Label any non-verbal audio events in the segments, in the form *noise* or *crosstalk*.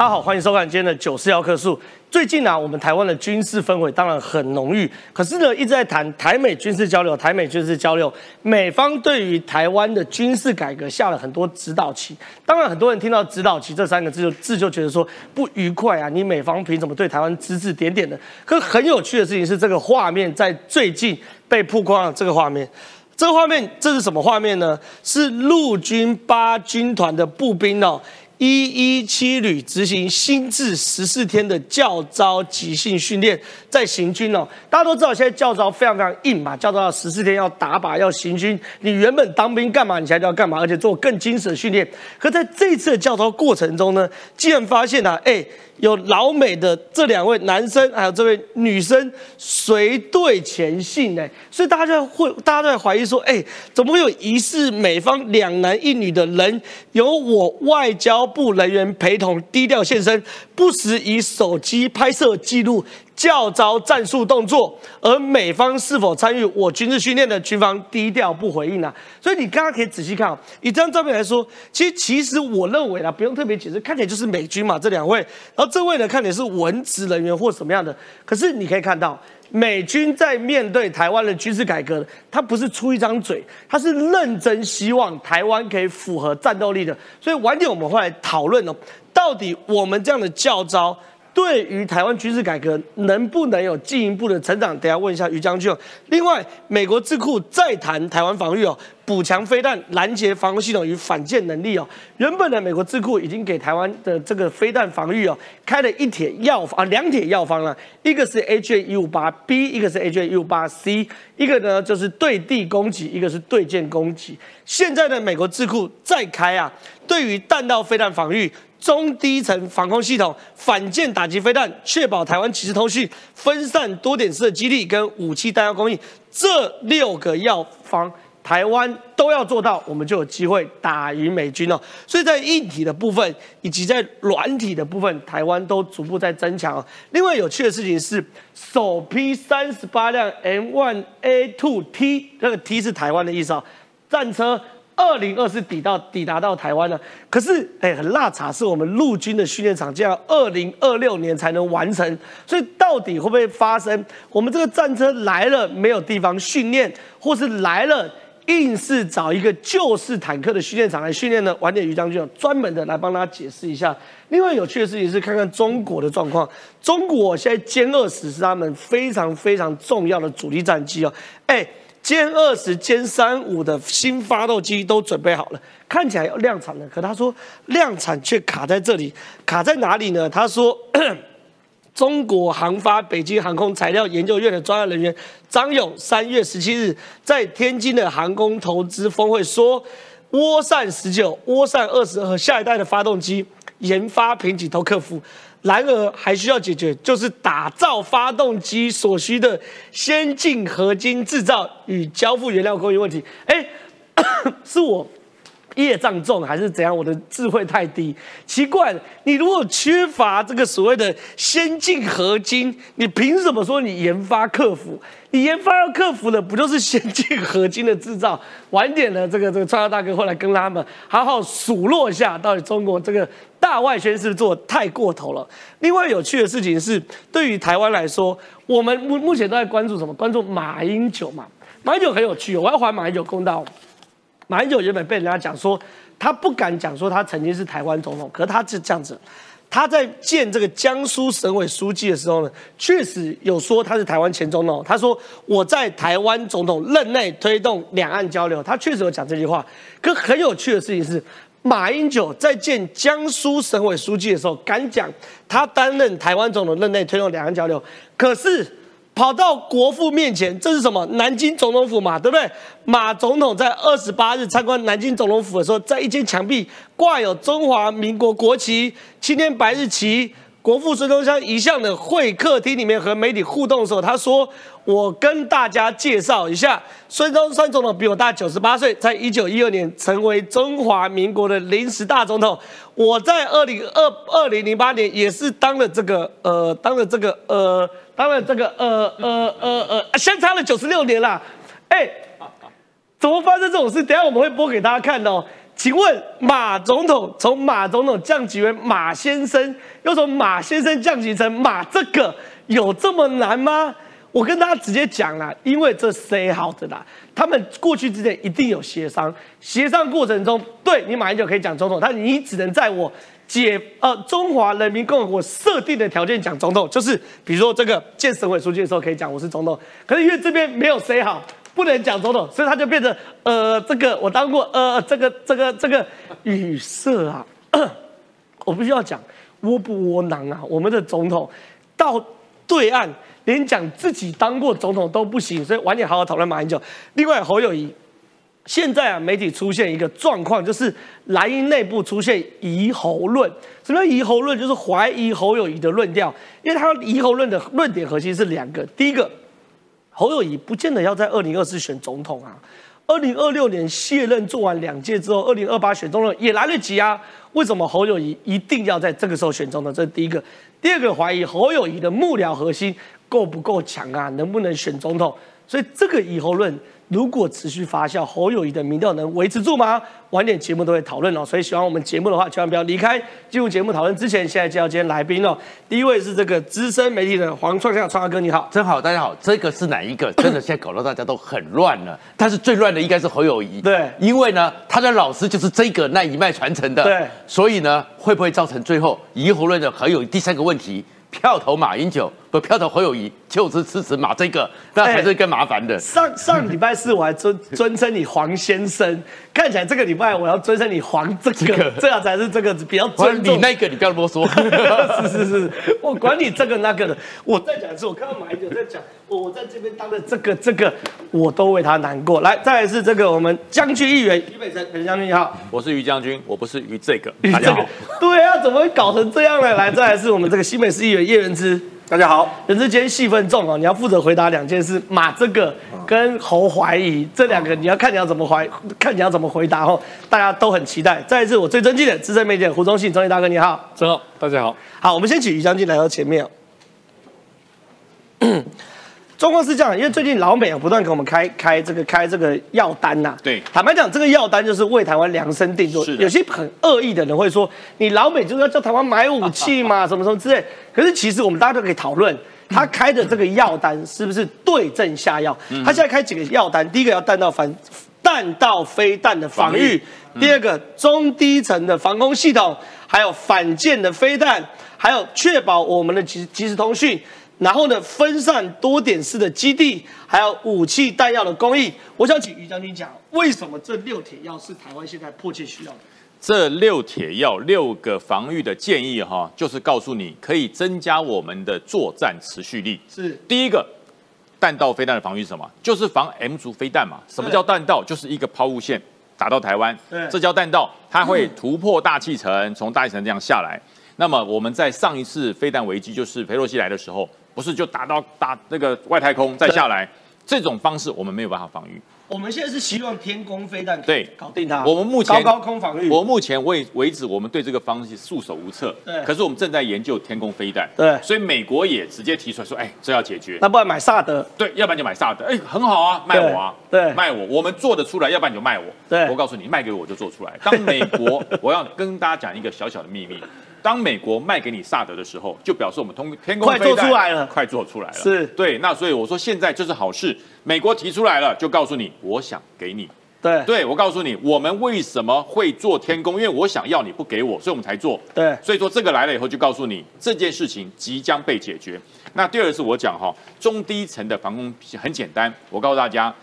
大家好，欢迎收看今天的九四幺克数。最近啊，我们台湾的军事氛围当然很浓郁，可是呢，一直在谈台美军事交流，台美军事交流，美方对于台湾的军事改革下了很多指导棋。当然，很多人听到指导棋这三个字就字就觉得说不愉快啊，你美方凭什么对台湾指指点点的？可很有趣的事情是，这个画面在最近被曝光了。这个画面，这个画面这是什么画面呢？是陆军八军团的步兵哦。一一七旅执行新制十四天的教招即兴训练，在行军哦。大家都知道，现在教招非常非常硬嘛，教招要十四天要打靶要行军。你原本当兵干嘛？你现在要干嘛？而且做更精神的训练。可在这次的教招过程中呢，竟然发现啊，哎。有老美的这两位男生，还有这位女生随队前行呢，所以大家会，大家都在怀疑说，哎，怎么会有疑似美方两男一女的人，由我外交部人员陪同低调现身，不时以手机拍摄记录。教招战术动作，而美方是否参与我军事训练的，军方低调不回应啊。所以你刚刚可以仔细看，以这张照片来说，其实其实我认为啊，不用特别解释，看起来就是美军嘛，这两位。然后这位呢，看起来是文职人员或什么样的。可是你可以看到，美军在面对台湾的军事改革，他不是出一张嘴，他是认真希望台湾可以符合战斗力的。所以晚点我们会来讨论哦，到底我们这样的教招。对于台湾军事改革能不能有进一步的成长？等下问一下于将军。另外，美国智库再谈台湾防御哦，补强飞弹拦截防空系统与反舰能力哦。原本的美国智库已经给台湾的这个飞弹防御哦开了一帖药方啊，两帖药方了，一个是 H A 一五八 B，一个是 H A 一五八 C，一个呢就是对地攻击，一个是对舰攻击。现在的美国智库再开啊，对于弹道飞弹防御。中低层防空系统、反舰打击飞弹，确保台湾即时通讯、分散多点式的基地跟武器弹药供应，这六个药方，台湾都要做到，我们就有机会打赢美军哦。所以在硬体的部分以及在软体的部分，台湾都逐步在增强。另外有趣的事情是，首批三十八辆 M1A2T，那个 T 是台湾的意思啊，战车。二零二四抵到抵达到台湾了，可是哎，很辣茶，是我们陆军的训练场，这样二零二六年才能完成，所以到底会不会发生？我们这个战车来了没有地方训练，或是来了硬是找一个旧式坦克的训练场来训练呢？晚点于将军专门的来帮大家解释一下。另外有趣的事情是，看看中国的状况，中国现在歼二十是他们非常非常重要的主力战机哦，哎。歼二十、歼三五的新发动机都准备好了，看起来要量产了。可他说量产却卡在这里，卡在哪里呢？他说，*clears throat* 中国航发北京航空材料研究院的专业人员张勇三月十七日在天津的航空投资峰会说，涡扇十九、涡扇二十和下一代的发动机研发瓶颈都克服。然而还需要解决，就是打造发动机所需的先进合金制造与交付原料供应问题。哎，*coughs* 是我业障重还是怎样？我的智慧太低？奇怪，你如果缺乏这个所谓的先进合金，你凭什么说你研发克服？你研发要克服的，不就是先进合金的制造？晚点呢，这个这个创业大哥会来跟他们好好数落一下，到底中国这个。大外宣是不是做太过头了？另外有趣的事情是，对于台湾来说，我们目目前都在关注什么？关注马英九嘛？马英九很有趣，我要还马英九公道。马英九原本被人家讲说，他不敢讲说他曾经是台湾总统，可是他是这样子，他在见这个江苏省委书记的时候呢，确实有说他是台湾前总统。他说我在台湾总统任内推动两岸交流，他确实有讲这句话。可很有趣的事情是。马英九在见江苏省委书记的时候，敢讲他担任台湾总统任内推动两岸交流，可是跑到国父面前，这是什么？南京总统府嘛，对不对？马总统在二十八日参观南京总统府的时候，在一间墙壁挂有中华民国国旗、青天白日旗。国父孙中山一向的会客厅里面和媒体互动的时候，他说：“我跟大家介绍一下，孙中山总统比我大九十八岁，在一九一二年成为中华民国的临时大总统。我在二零二二零零八年也是当了这个呃，当了这个呃，当了这个呃呃呃呃，相差了九十六年了。哎，怎么发生这种事？等下我们会播给大家看哦。请问马总统从马总统降级为马先生，又从马先生降级成马这个，有这么难吗？我跟大家直接讲啦，因为这 say 好的啦，他们过去之间一定有协商，协商过程中，对你马英九可以讲总统，但你只能在我解呃中华人民共和国设定的条件讲总统，就是比如说这个见省委书记的时候可以讲我是总统，可是因为这边没有 say 好，不能讲总统，所以他就变成呃这个我当过呃这个这个这个语塞啊，*coughs* 我必须要讲窝不窝囊啊，我们的总统到对岸。连讲自己当过总统都不行，所以晚点好好讨论马英九。另外侯友谊，现在啊媒体出现一个状况，就是蓝营内部出现疑侯论。什么叫疑侯论？就是怀疑侯友谊的论调，因为他疑侯论的论点核心是两个。第一个，侯友谊不见得要在二零二四选总统啊，二零二六年卸任做完两届之后，二零二八选总统也来得及啊。为什么侯友谊一定要在这个时候选总统？这是第一个。第二个怀疑侯友谊的幕僚核心。够不够强啊？能不能选总统？所以这个以后论如果持续发酵，侯友谊的民调能维持住吗？晚点节目都会讨论哦。所以喜欢我们节目的话，千万不要离开。进入节目讨论之前，现在介绍今天来宾哦。第一位是这个资深媒体人黄创夏创哥，你好，真好，大家好。这个是哪一个？真的现在搞得大家都很乱了。但是最乱的应该是侯友谊，对，因为呢，他的老师就是这个那一脉传承的，对，所以呢，会不会造成最后以侯论的侯友谊第三个问题？票投马英九，不票投侯友谊，就是支持马这个，那才是更麻烦的。上上礼拜四我还尊 *laughs* 尊称你黄先生，看起来这个礼拜我要尊称你黄这个，这样才是这个比较尊重。你那个你不要啰嗦。*laughs* 是是是，我管你这个那个的。我再讲一次，我看到马英九在讲，我在这边当的这个这个，我都为他难过。来，再来是这个我们将军议员于北辰，北将军你好，我是于将军，我不是于这个。于这个，对啊，怎么会搞成这样呢？来，再来是我们这个新北市议员。叶仁之，大家好。人之今天戏份重哦，你要负责回答两件事：马这个跟侯怀疑这两个，你要看你要怎么怀，看你要怎么回答哦。大家都很期待。再一次，我最尊敬的资深媒体胡忠信，忠信大哥你好，真好，大家好。好，我们先请于将军来到前面。状况是这样，因为最近老美啊不断给我们开开这个开这个药单呐。对，坦白讲，这个药单就是为台湾量身定做。有些很恶意的人会说，你老美就是要叫台湾买武器嘛，*laughs* 什么什么之类。可是其实我们大家都可以讨论，他开的这个药单是不是对症下药？他现在开几个药单，第一个要弹道反弹道飞弹的防御，第二个中低层的防空系统，还有反舰的飞弹，还有确保我们的即即时通讯。然后呢，分散多点式的基地，还有武器弹药的供应。我想请于将军讲，为什么这六铁药是台湾现在迫切需要的？这六铁药六个防御的建议哈，就是告诉你可以增加我们的作战持续力。是第一个，弹道飞弹的防御是什么？就是防 M 族飞弹嘛。什么叫弹道？就是一个抛物线打到台湾，这叫弹道，它会突破大气层，从大气层这样下来。那么我们在上一次飞弹危机，就是佩洛西来的时候。不是就打到打那个外太空再下来，这种方式我们没有办法防御。我们现在是希望天宫飞弹对搞定它。我们目前高高空防御。我目前为为止，我们对这个方式束手无策。对。可是我们正在研究天宫飞弹。对。所以美国也直接提出来说：“哎，这要解决。”那不然买萨德？对，要不然就买萨德。哎，很好啊，卖我啊。对。卖我，我们做得出来，要不然你就卖我。对。我告诉你，卖给我就做出来。当美国，*laughs* 我要跟大家讲一个小小的秘密。当美国卖给你萨德的时候，就表示我们通天空快做出来了，快做出来了。是对，那所以我说现在就是好事。美国提出来了，就告诉你，我想给你。对，对我告诉你，我们为什么会做天宫？因为我想要你不给我，所以我们才做。对，所以说这个来了以后，就告诉你这件事情即将被解决。那第二个是我讲哈，中低层的防空很简单，我告诉大家。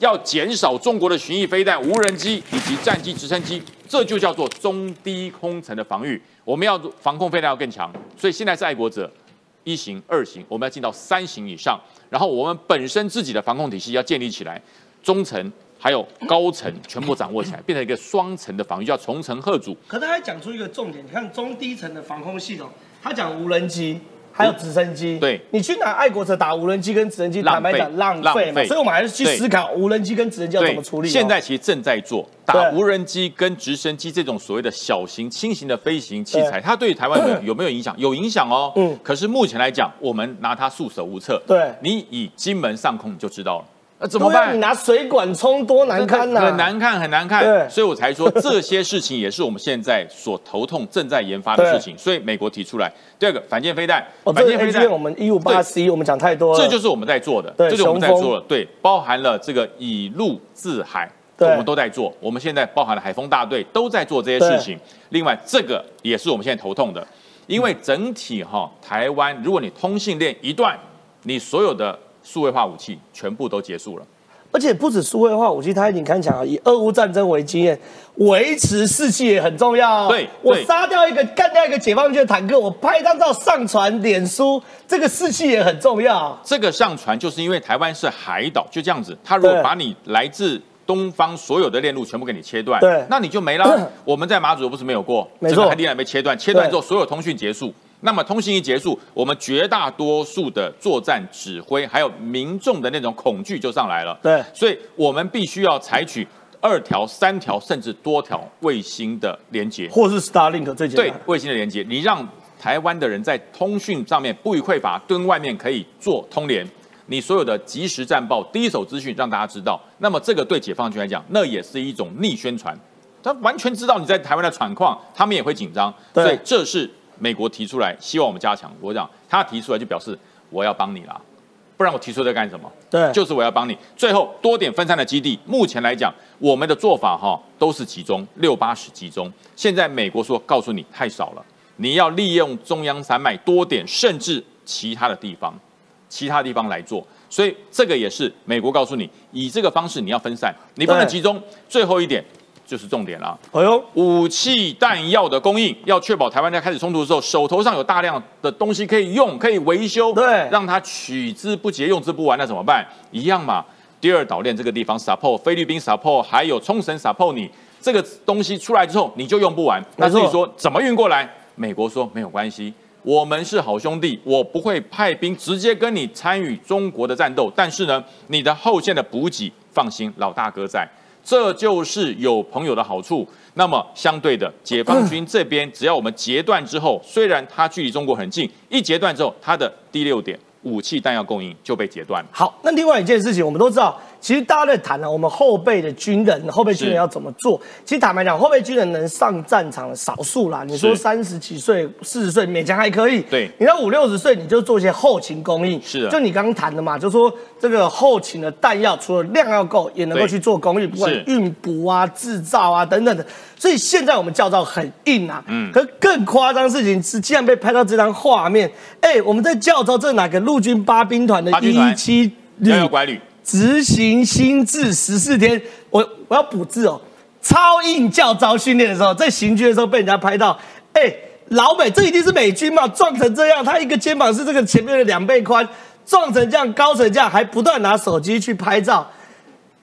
要减少中国的巡弋飞弹、无人机以及战机、直升机，这就叫做中低空层的防御。我们要防空飞弹要更强，所以现在是爱国者一型、二型，我们要进到三型以上。然后我们本身自己的防空体系要建立起来，中层还有高层全部掌握起来，变成一个双层的防御，叫重层贺主。可他还讲出一个重点，你看中低层的防空系统，他讲无人机。还有直升机，对，你去拿爱国者打无人机跟直升机，坦白讲浪费嘛，所以我们还是去思考无人机跟直升机要怎么处理。现在其实正在做打无人机跟直升机这种所谓的小型轻型的飞行器材，它对台湾有有没有影响？有影响哦。嗯。可是目前来讲，我们拿它束手无策。对。你以金门上空你就知道了，那怎么办？你？拿水管冲多难堪呐、很难看，很难对。看，所以我才说这些事情也是我们现在所头痛、正在研发的事情。所以美国提出来，第二个反舰飞弹，哦，反舰飞弹。我们一五八 C 我们讲太多了，这就是我们在做的，对这就是我们在做的，对，包含了这个以陆自海，我们都在做。我们现在包含了海风大队都在做这些事情。另外，这个也是我们现在头痛的，因为整体哈、台湾，如果你通信链一断，你所有的数位化武器全部都结束了。而且不止数位化武器，他已经看强了。以俄乌战争为经验，维持士气也很重要哦。对我对杀掉一个，干掉一个解放军的坦克，我拍一张照上传脸书，这个士气也很重要。这个上传就是因为台湾是海岛，就这样子。他如果把你来自东方所有的链路全部给你切断，对那你就没了。*clears throat* 我们在马祖不是没有过，没错海底缆被切断，切断之后所有通讯结束。那么通信一结束，我们绝大多数的作战指挥还有民众的那种恐惧就上来了。对所以我们必须要采取二条、三条甚至多条卫星的连接。或是 Starlink 最简单。对卫星的连接，你让台湾的人在通讯上面不予匮乏，跟外面可以做通联。你所有的即时战报、第一手资讯让大家知道，那么这个对解放军来讲，那也是一种逆宣传。他完全知道你在台湾的状况，他们也会紧张。对所以这是美国提出来，希望我们加强。我讲他提出来就表示我要帮你啦，不然我提出来干什么？对就是我要帮你。最后多点分散的基地，目前来讲，我们的做法哈都是集中六八十集中。现在美国说告诉你太少了，你要利用中央山脉多点，甚至其他的地方，其他地方来做。所以这个也是美国告诉你，以这个方式你要分散，你不能集中。最后一点就是重点了。哎呦，武器弹药的供应，要确保台湾在开始冲突的时候，手头上有大量的东西可以用，可以维修，对让它取之不竭、用之不完，那怎么办？一样嘛。第二岛链这个地方 support 菲律宾 support，还有冲绳 support 你这个东西出来之后，你就用不完。那没错至于说怎么运过来，美国说没有关系，我们是好兄弟，我不会派兵直接跟你参与中国的战斗，但是呢，你的后线的补给，放心，老大哥在。这就是有朋友的好处。那么相对的，解放军这边，只要我们截断之后，虽然它距离中国很近，一截断之后，它的第六点武器弹药供应就被截断了。好，那另外一件事情，我们都知道，其实大家在谈呢、我们后备的军人，后备军人要怎么做？其实坦白讲，后备军人能上战场的少数啦。你说三十几岁、四十岁勉强还可以，对你到五六十岁，你就做一些后勤供应。是的就你刚刚谈的嘛，就说这个后勤的弹药，除了量要够，也能够去做供应，不管是运补啊、制造啊等等的。所以现在我们教造很硬啊，嗯可更夸张的事情是，竟然被拍到这张画面。哎，我们在教招这哪个陆军八兵团的一八军团七旅，执行新制十四天，我我要补字哦。超硬教招训练的时候，在行军的时候被人家拍到，哎、老美这一定是美军嘛，撞成这样，他一个肩膀是这个前面的两倍宽，撞成这样，高成这样，还不断拿手机去拍照。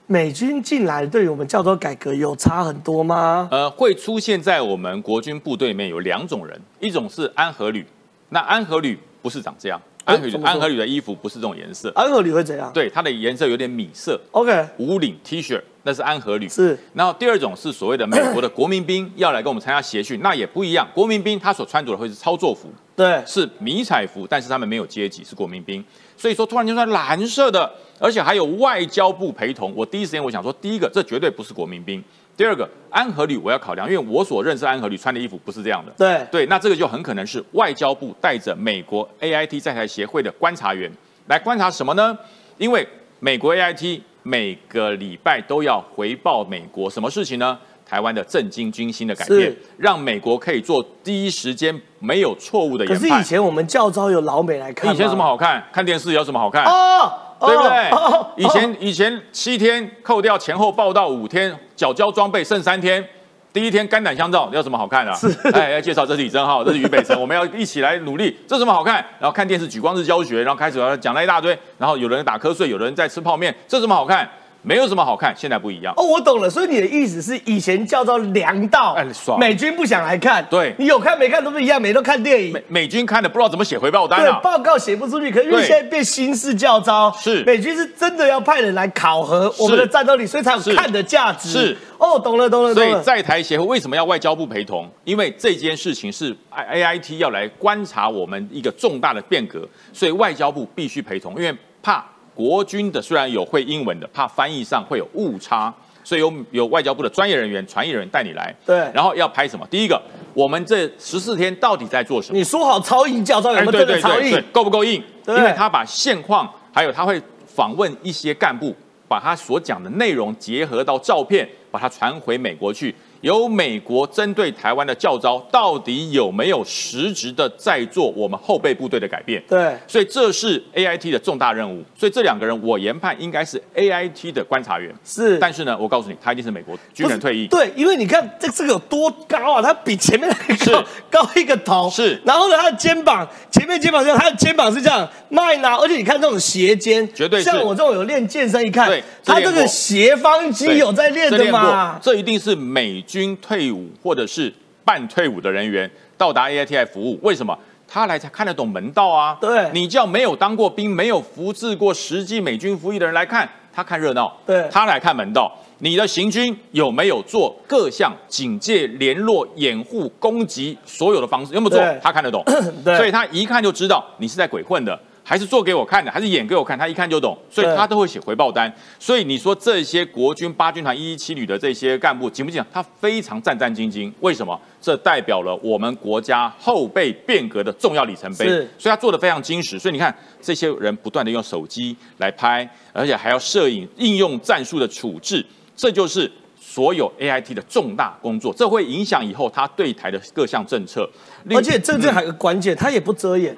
美军进来对于我们教招改革有差很多吗？呃，会出现在我们国军部队里面有两种人，一种是安和旅，那安和旅不是长这样，安和旅怎么说安和旅的衣服不是这种颜色，安和旅会怎样？对，它的颜色有点米色，，OK，无领 T 恤，那是安和旅。是然后第二种是所谓的美国的国民兵要来跟我们参加协训，那也不一样。国民兵他所穿着的会是操作服，对，是迷彩服，但是他们没有阶级，是国民兵。所以说突然间穿蓝色的，而且还有外交部陪同。我第一时间我想说，第一个这绝对不是国民兵，第二个安和旅我要考量，因为我所认识安和旅穿的衣服不是这样的。对对，那这个就很可能是外交部带着美国 AIT 在台协会的观察员来观察什么呢？因为美国 AIT 每个礼拜都要回报美国什么事情呢？台湾的震惊军心的改变，让美国可以做第一时间没有错误的可研判。是以前我们教招有老美来看吗，以前什么好看？看电视有什么好看？哦，对不对？以前以前七天扣掉前后报道五天，缴交装备剩三天。第一天肝胆相照，有什么好看的、是哎，要介绍这是李正浩，这是于北辰，我们要一起来努力，这有什么好看？然后看电视举光日教学，然后开始讲了一大堆，然后有人打瞌睡，有人在吃泡面，这有什么好看？没有什么好看，现在不一样。哦，我懂了，所以你的意思是以前叫做凉到，哎爽美军不想来看，对你有看没看都不一样，每天都看电影美，美军看的不知道怎么写回报单对，啊。报告写不出去，可是因为现在变新式教招，是美军是真的要派人来考核我们的战斗力，所以才有看的价值。是，哦，懂了，懂了，所以。在台协会为什么要外交部陪同？因为这件事情是 A I T 要来观察我们一个重大的变革，所以外交部必须陪同，因为怕国军的虽然有会英文的，怕翻译上会有误差，所以有有外交部的专业人员、传译人员带你来。对然后要拍什么？第一个，我们这十四天到底在做什么？你说好超硬教招有没有对真的超硬够不够硬？对因为他把现况，还有他会访问一些干部，把他所讲的内容结合到照片，把它传回美国去。由美国针对台湾的教招，到底有没有实质的在做我们后备部队的改变？对，所以这是 A I T 的重大任务。所以这两个人，我研判应该是 A I T 的观察员。是。但是呢，我告诉你，他一定是美国军人退役。对，因为你看这这个有多高啊，他比前面那个高高一个头。是然后呢，他的肩膀前面肩膀这样，他的肩膀是这样麦拿，而且你看这种斜肩，绝对是像我这种有练健身，一看对他这个斜方肌有在练的这嘛过。这一定是美军退伍或者是半退伍的人员到达 AITI 服务。为什么？他来才看得懂门道啊！对你叫没有当过兵、没有服侍过实际美军服役的人来看，他看热闹，对他来看门道。你的行军有没有做各项警戒、联络、掩护、攻击所有的方式？有没有做？他看得懂，*coughs* 对所以他一看就知道你是在鬼混的，还是做给我看的，还是演给我看，他一看就懂，所以他都会写回报单。所以你说这些国军八军团一一七旅的这些干部紧不紧？他非常战战兢兢。为什么？这代表了我们国家后备变革的重要里程碑。是所以他做的非常精实。所以你看，这些人不断的用手机来拍，而且还要摄影，应用战术的处置，这就是。所有 AIT 的重大工作，这会影响以后他对台的各项政策。而且这这还有个关键，他也不遮掩，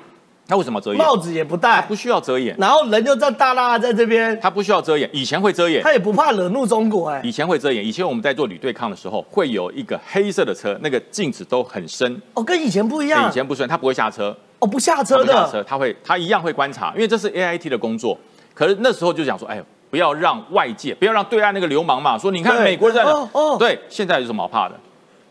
他为什么遮掩？帽子也不戴不，需要遮掩，然后人就这样大大的在这边，他不需要遮掩。以前会遮掩，他也不怕惹怒中国，哎，以前会遮掩。以前我们在做旅对抗的时候，会有一个黑色的车，那个镜子都很深。哦，跟以前不一样，以前不深，他不会下车，哦不下他车的，不下车，他会他一样会观察，因为这是 AIT 的工作。可是那时候就讲说，哎呦，不要让外界，不要让对岸那个流氓嘛，说你看美国人在哦哦对，现在有什么好怕的？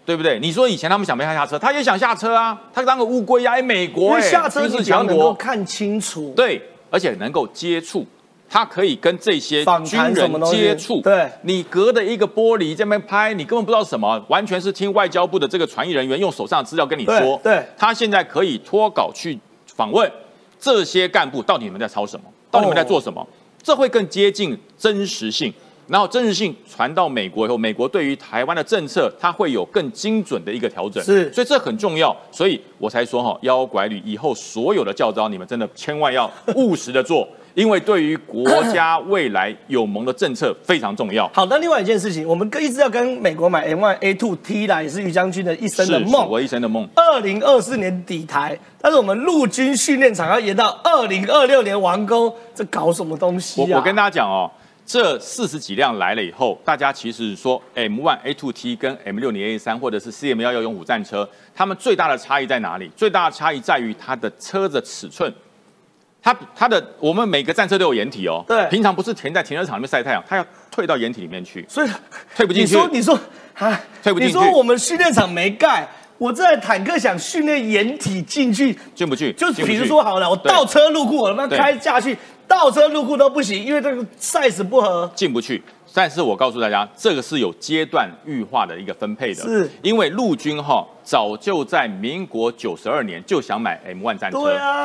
对不对？你说以前他们想不想下车，他也想下车啊，他当个乌龟呀、哎，美因国下车军事你只要强国，看清楚，对，而且能够接触，他可以跟这些访军人接触。对你隔着一个玻璃在那边拍，你根本不知道什么，完全是听外交部的这个传译人员用手上的资料跟你说。对对他现在可以脱稿去访问这些干部，到底你们在抄什么？到底你们在做什么？这会更接近真实性。然后真实性传到美国以后，美国对于台湾的政策，它会有更精准的一个调整。是所以这很重要。所以我才说哈，妖妖拐吕以后所有的教招，你们真的千万要务实的做，因为对于国家未来有盟的政策非常重要。好，那另外一件事情，我们一直要跟美国买 M1 A2 T 啦，也是于将军的一生的是梦。我一生的梦。二零二四年底台，但是我们陆军训练场要延到二零二六年完工，这搞什么东西啊？我我跟大家讲哦，这四十几辆来了以后，大家其实说 M1 A2T 跟 M60 A3 或者是 CM 幺幺勇五战车，它们最大的差异在哪里？最大的差异在于它的车子尺寸。它它的我们每个战车都有掩体哦，对平常不是停在停车场里面晒太阳，它要退到掩体里面去。所以退不进去你说你说啊，退不进去你说我们训练场没盖，我这台坦克想训练掩体进去，进不去，就是比如说好了，我倒车入库，我他妈对开下去，倒车入库都不行，因为这个 size 不合。进不去。但是我告诉大家，这个是有阶段预化的一个分配的，是因为陆军哈早就在民国九十二年就想买 M1 战车，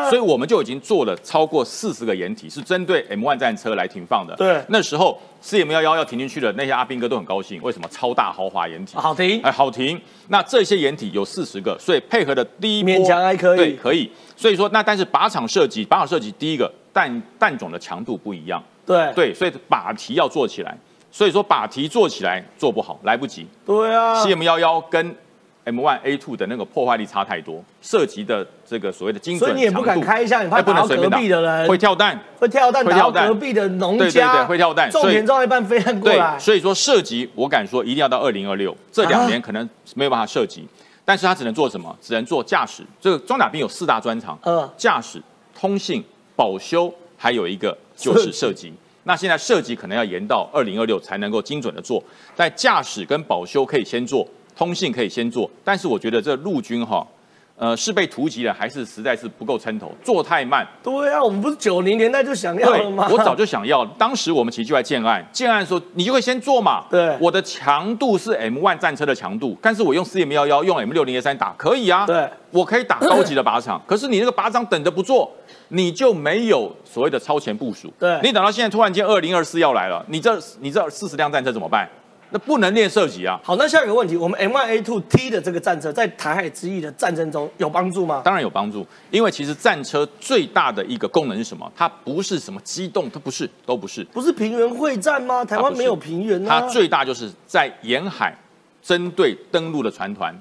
所以我们就已经做了超过四十个掩体，是针对 M1 战车来停放的。对那时候 CM 幺幺要停进去的，那些阿兵哥都很高兴，为什么？超大豪华掩体，好停哎，好停。那这些掩体有四十个，所以配合的第一波勉强还可以对，可以。所以说，那但是靶场设计，靶场设计第一个弹弹种的强度不一样。对对，所以把题要做起来。所以说把题做起来做不好，来不及。对啊，CM 幺幺跟 M one A two 的那个破坏力差太多，涉及的这个所谓的精准所以你也不敢开一下，你怕打到隔壁的人，会跳弹。会跳弹打到会跳弹隔壁的农对对家，对会跳弹种所以田种一半飞弹过对来，，所以说涉及，我敢说一定要到二零二六，这两年可能没有办法射击，但是他只能做什么？只能做驾驶。这个装甲兵有四大专长，嗯驾驶、通信、保修，还有一个就是射击。那现在射击可能要延到二零二六才能够精准的做，但驾驶跟保修可以先做，通信可以先做，但是我觉得这陆军哈。呃，是被突击了，还是实在是不够撑头，做太慢？对啊，我们不是九零年代就想要了吗？我早就想要。当时我们其实就在建案，建案说你就会先做嘛。对，我的强度是 M1 战车的强度，但是我用四 M 幺幺用 M 六零 A 三打可以啊。对，我可以打高级的靶场，可是你那个靶场等着不做，你就没有所谓的超前部署。对，你等到现在突然间二零二四要来了，你这你这四十辆战车怎么办？那不能练射击啊！好，那下一个问题，我们 M1A2T 的这个战车在台海之役的战争中有帮助吗？当然有帮助，因为其实战车最大的一个功能是什么？它不是什么机动，它不是，都不是。不是平原会战吗？台湾没有平原啊。它最大就是在沿海针对登陆的船团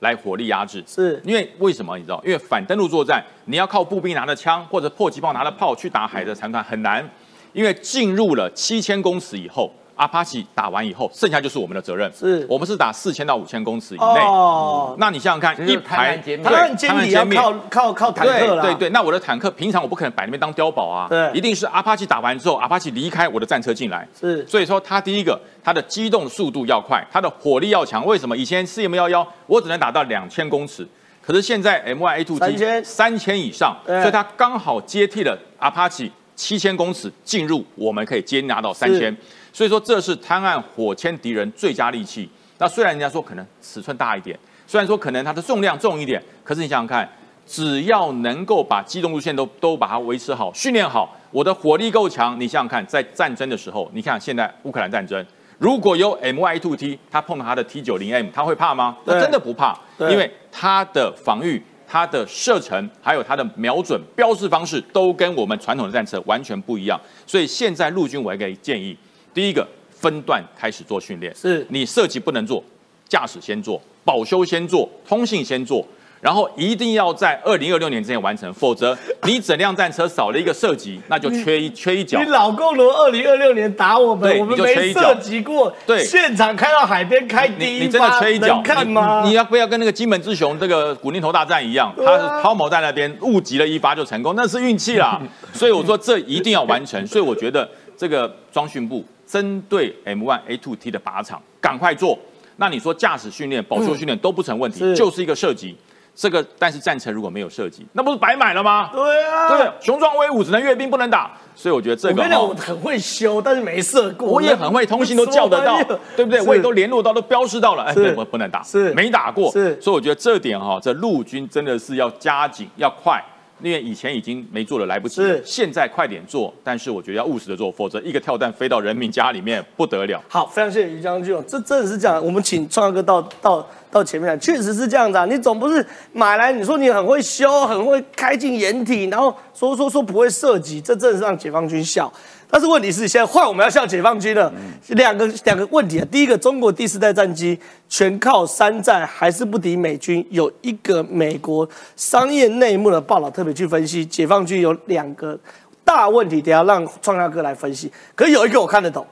来火力压制。是因为为什么？你知道？因为反登陆作战，你要靠步兵拿着枪或者迫击炮拿着炮去打海的残团很难，因为进入了七千公尺以后。阿帕奇打完以后，剩下就是我们的责任。是我们是打四千到五千公尺以内。哦，那你想想看，一排他很坚你要靠靠靠坦克了。对对对，那我的坦克平常我不可能摆那边当碉堡啊。对，一定是阿帕奇打完之后，阿帕奇离开我的战车进来。是，所以说它第一个，它的机动速度要快，它的火力要强。为什么？以前 C M 幺幺我只能打到两千公尺，可是现在 M Y A two T 三千以上，所以它刚好接替了阿帕奇七千公尺进入，我们可以接拿到三千。所以说这是滩岸火歼敌人最佳利器。那虽然人家说可能尺寸大一点，虽然说可能它的重量重一点，可是你想想看，只要能够把机动路线都都把它维持好、训练好，我的火力够强，你想想看，在战争的时候，你看现在乌克兰战争，如果有 M Y Two T，他碰到他的 T 九零 M，他会怕吗？他真的不怕，因为它的防御、它的射程还有它的瞄准标示方式都跟我们传统的战车完全不一样。所以现在陆军我一个建议。第一个分段开始做训练，是。你设计不能做，驾驶先做，保修先做，通信先做，然后一定要在二零二六年之前完成，否则你整辆战车少了一个射击，*laughs* 那就缺一缺一脚。你老共罗二零二六年打我们，我们没射击过，对，现场开到海边开第一发，能看吗？你要不要跟那个金门之雄这个古宁头大战一样？他是抛锚在那边误击了一发就成功，那是运气啦。*laughs* 所以我说这一定要完成，所以我觉得这个装训部。针对 M1A2T 的靶场，赶快做。那你说驾驶训练、保修训练都不成问题，就是一个射击。这个但是战车如果没有射击，那不是白买了吗？对啊，对，雄壮威武，只能阅兵不能打。所以我觉得这个，我跟你讲，我很会修，但是没射过。我也很会通信，都叫得到，对不对？我也都联络到，都标示到了。哎，不不能打，是没打过。是，所以我觉得这点哈，这陆军真的是要加紧，要快。因为以前已经没做了，来不及。是，现在快点做，但是我觉得要务实的做，否则一个跳弹飞到人民家里面不得了。好，非常谢谢于将军，这真的是这样。我们请创哥到到到前面来，确实是这样子啊。你总不是买来，你说你很会修，很会开进掩体，然后说说说不会射击，这真的是让解放军笑。但是问题是，现在换我们要向解放军了。两个两个问题啊，第一个，中国第四代战机全靠山寨，还是不敌美军？有一个美国商业内幕的报道特别去分析，解放军有两个大问题，等下让创下哥来分析。可有一个我看得懂，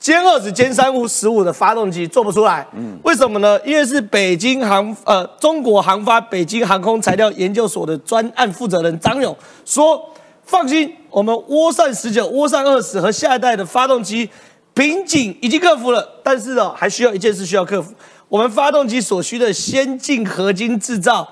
歼二十、歼三五十五的发动机做不出来。嗯，为什么呢？因为是北京航呃中国航发北京航空材料研究所的专案负责人张勇说。放心，我们涡扇十九、涡扇二十和下一代的发动机瓶颈已经克服了，但是呢，还需要一件事需要克服，我们发动机所需的先进合金制造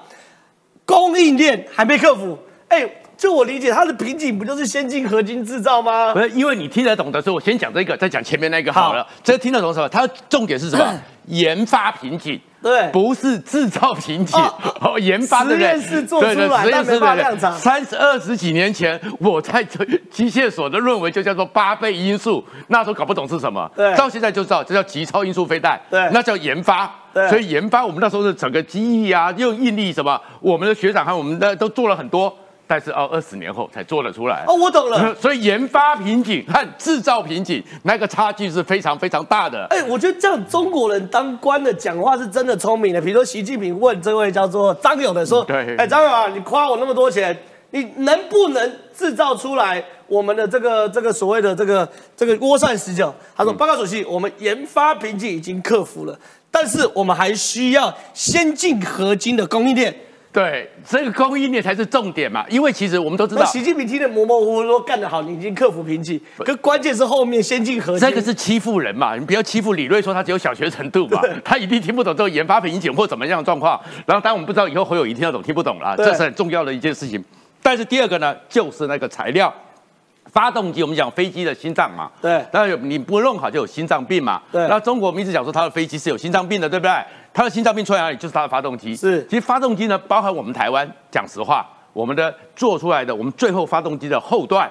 供应链还没克服。哎，就我理解，它的瓶颈不就是先进合金制造吗？不是，因为你听得懂的时候，我先讲这个，再讲前面那个好了。这听得懂什么？它重点是什么？研发瓶颈。对，不是制造瓶颈，哦，研发的实验室做出来，但没法量产。三十二十几年前，我在机械所的论文就叫做八倍音速，那时候搞不懂是什么，对，到现在就知道这叫极超音速飞弹，对，那叫研发，对，所以研发我们那时候的整个机翼啊，用应力什么，我们的学长和我们的都做了很多。但是哦，二十年后才做得出来哦，我懂了。*laughs* 所以研发瓶颈和制造瓶颈那个差距是非常非常大的。哎，我觉得这样中国人当官的讲话是真的聪明的。比如说习近平问这位叫做张勇的说：“对，哎，张勇啊，你夸我那么多钱，你能不能制造出来我们的这个这个所谓的这个这个涡扇十九？”他说：“报告主席，我们研发瓶颈已经克服了，但是我们还需要先进合金的供应链。”对，这个供应链才是重点嘛，因为其实我们都知道，那习近平听得模模糊糊说干得好，你已经克服瓶颈，可关键是后面先进核心，这个是欺负人嘛，你不要欺负李瑞说他只有小学程度嘛，*laughs* 他一定听不懂这个研发瓶颈或怎么样的状况。然后当然我们不知道以后侯友谊听得懂听不懂了，对这是很重要的一件事情。但是第二个呢，就是那个材料，发动机，我们讲飞机的心脏嘛，对当然有你不弄好就有心脏病嘛。对那中国我们一直讲说它的飞机是有心脏病的，对不对？它的心脏病出在哪里？就是它的发动机。是其实发动机呢，包含我们台湾，讲实话，我们的做出来的，我们最后发动机的后段。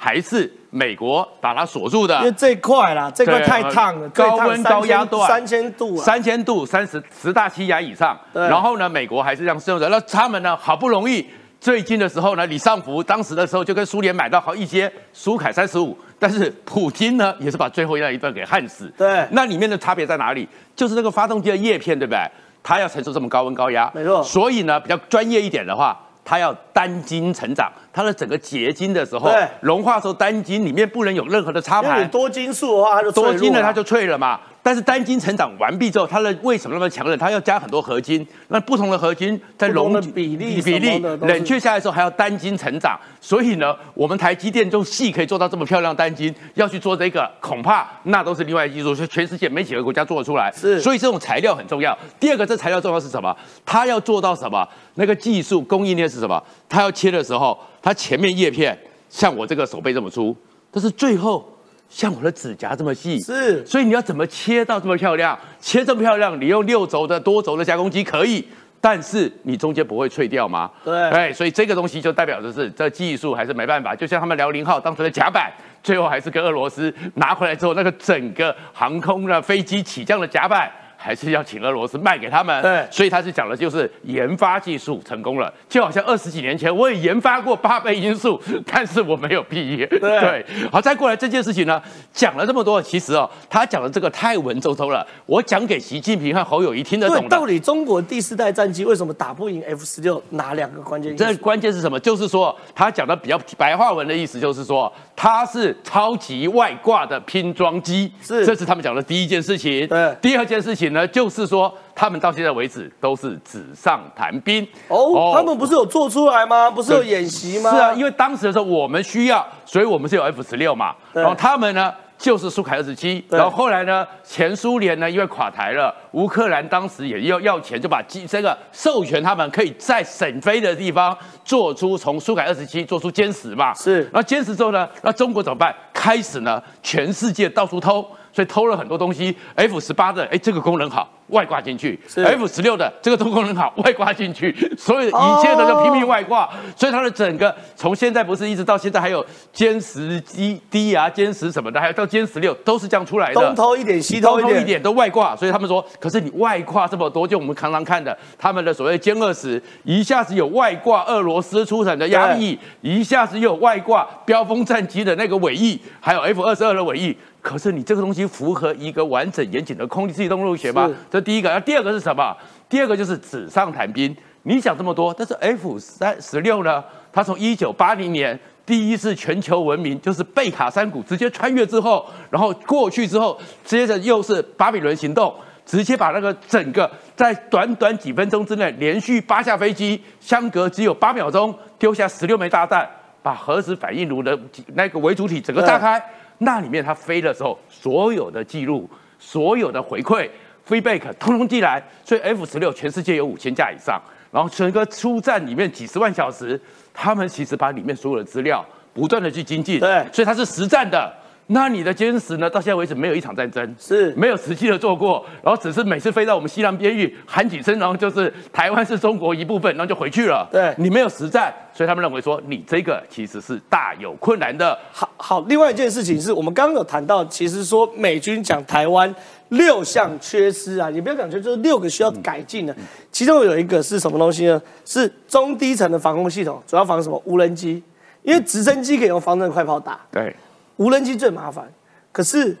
还是美国把它锁住的，因为这一块啦，这块太烫了，高温高压段三千度啊，三千度、三十十大气压以上。对然后呢，美国还是这样适用的。那他们呢，好不容易最近的时候呢，李尚福当时的时候就跟苏联买到好一些苏凯三十五，但是普京呢，也是把最后那一段给焊死。对那里面的差别在哪里？就是那个发动机的叶片，对不对？它要承受这么高温高压，没错所以呢，比较专业一点的话。它要单晶成长，它的整个结晶的时候对，融化的时候单晶里面不能有任何的插盘因为，多金属的话，它就脆弱多晶的它就脆了嘛。但是单晶成长完毕之后，它的为什么那么强韧？它要加很多合金，那不同的合金在溶不同的比例比例冷却下来之后还要单晶成长。所以呢，我们台积电中细可以做到这么漂亮单晶，要去做这个，恐怕那都是另外一技术，所以全世界没几个国家做得出来。是所以这种材料很重要。第二个，这材料重要是什么？它要做到什么？那个技术供应链是什么？它要切的时候，它前面叶片像我这个手背这么粗，但是最后像我的指甲这么细。是所以你要怎么切到这么漂亮？切这么漂亮，你用六轴的多轴的加工机可以，但是你中间不会脆掉吗？对哎，所以这个东西就代表的是这技术还是没办法。就像他们辽宁号当初的甲板，最后还是跟俄罗斯拿回来之后，那个整个航空的飞机起降的甲板。还是要请俄罗斯卖给他们，对所以他是讲的就是研发技术成功了，就好像二十几年前我也研发过八倍音速，*laughs* 但是我没有毕业。对，好，再过来这件事情呢，讲了这么多，其实哦，他讲的这个太文绉绉了，我讲给习近平和侯友谊听得，懂的到。底中国第四代战机为什么打不赢 F 十六？哪两个关键这？关键是什么？就是说，他讲的比较白话文的意思，就是说，它是超级外挂的拼装机，是这是他们讲的第一件事情。对第二件事情呢，就是说，他们到现在为止都是纸上谈兵。哦，他们不是有做出来吗？不是有演习吗？是啊，因为当时的时候我们需要，所以我们是有 F 十六嘛，然后他们呢。就是苏凯二十七，然后后来呢，前苏联呢因为垮台了，乌克兰当时也要要钱，就把机这个授权他们可以在沈飞的地方做出从苏凯二十七做出歼十嘛，是然后歼十之后呢，那中国怎么办？开始呢，全世界到处偷，所以偷了很多东西。F 十八的，哎，这个功能好，外挂进去；F 十六的这个功能好，*laughs* 外挂进去。所以一切的就拼命外挂，所以它的整个从现在不是一直到现在还有歼十机 D 啊、歼十什么的，还有到歼十六都是这样出来的。东偷一点，西偷一点，都外挂，所以他们说，可是你外挂这么多，就我们常常看的他们的所谓歼二十，一下子有外挂俄罗斯出产的压力翼，一下子又有外挂标风战机的那个尾翼，还有 F 二十二的尾翼。可是你这个东西符合一个完整严谨的空气动力学吗是？这第一个，那第二个是什么？第二个就是纸上谈兵。你想这么多，但是 F 三十六呢？它从一九八零年第一次全球文明，就是贝卡山谷直接穿越之后，然后过去之后，接着又是巴比伦行动，直接把那个整个在短短几分钟之内连续八架飞机，相隔只有八秒钟，丢下十六枚炸弹，把核子反应炉的那个为主体整个炸开。那里面它飞的时候，所有的记录、所有的回馈 feedback 通通寄来，所以 F 十六全世界有五千架以上，然后整个出战里面几十万小时，他们其实把里面所有的资料不断的去精进，对所以它是实战的。那你的歼十呢？到现在为止没有一场战争，是没有实际的做过，然后只是每次飞到我们西南边域喊几声，然后就是台湾是中国一部分，然后就回去了。对你没有实战，所以他们认为说你这个其实是大有困难的。好好，另外一件事情是我们刚刚有谈到，其实说美军讲台湾六项缺失啊，也不要讲缺，就是六个需要改进的。其中有一个是什么东西呢？是中低层的防空系统，主要防什么？无人机，因为直升机可以用方阵快炮打，对，无人机最麻烦。可是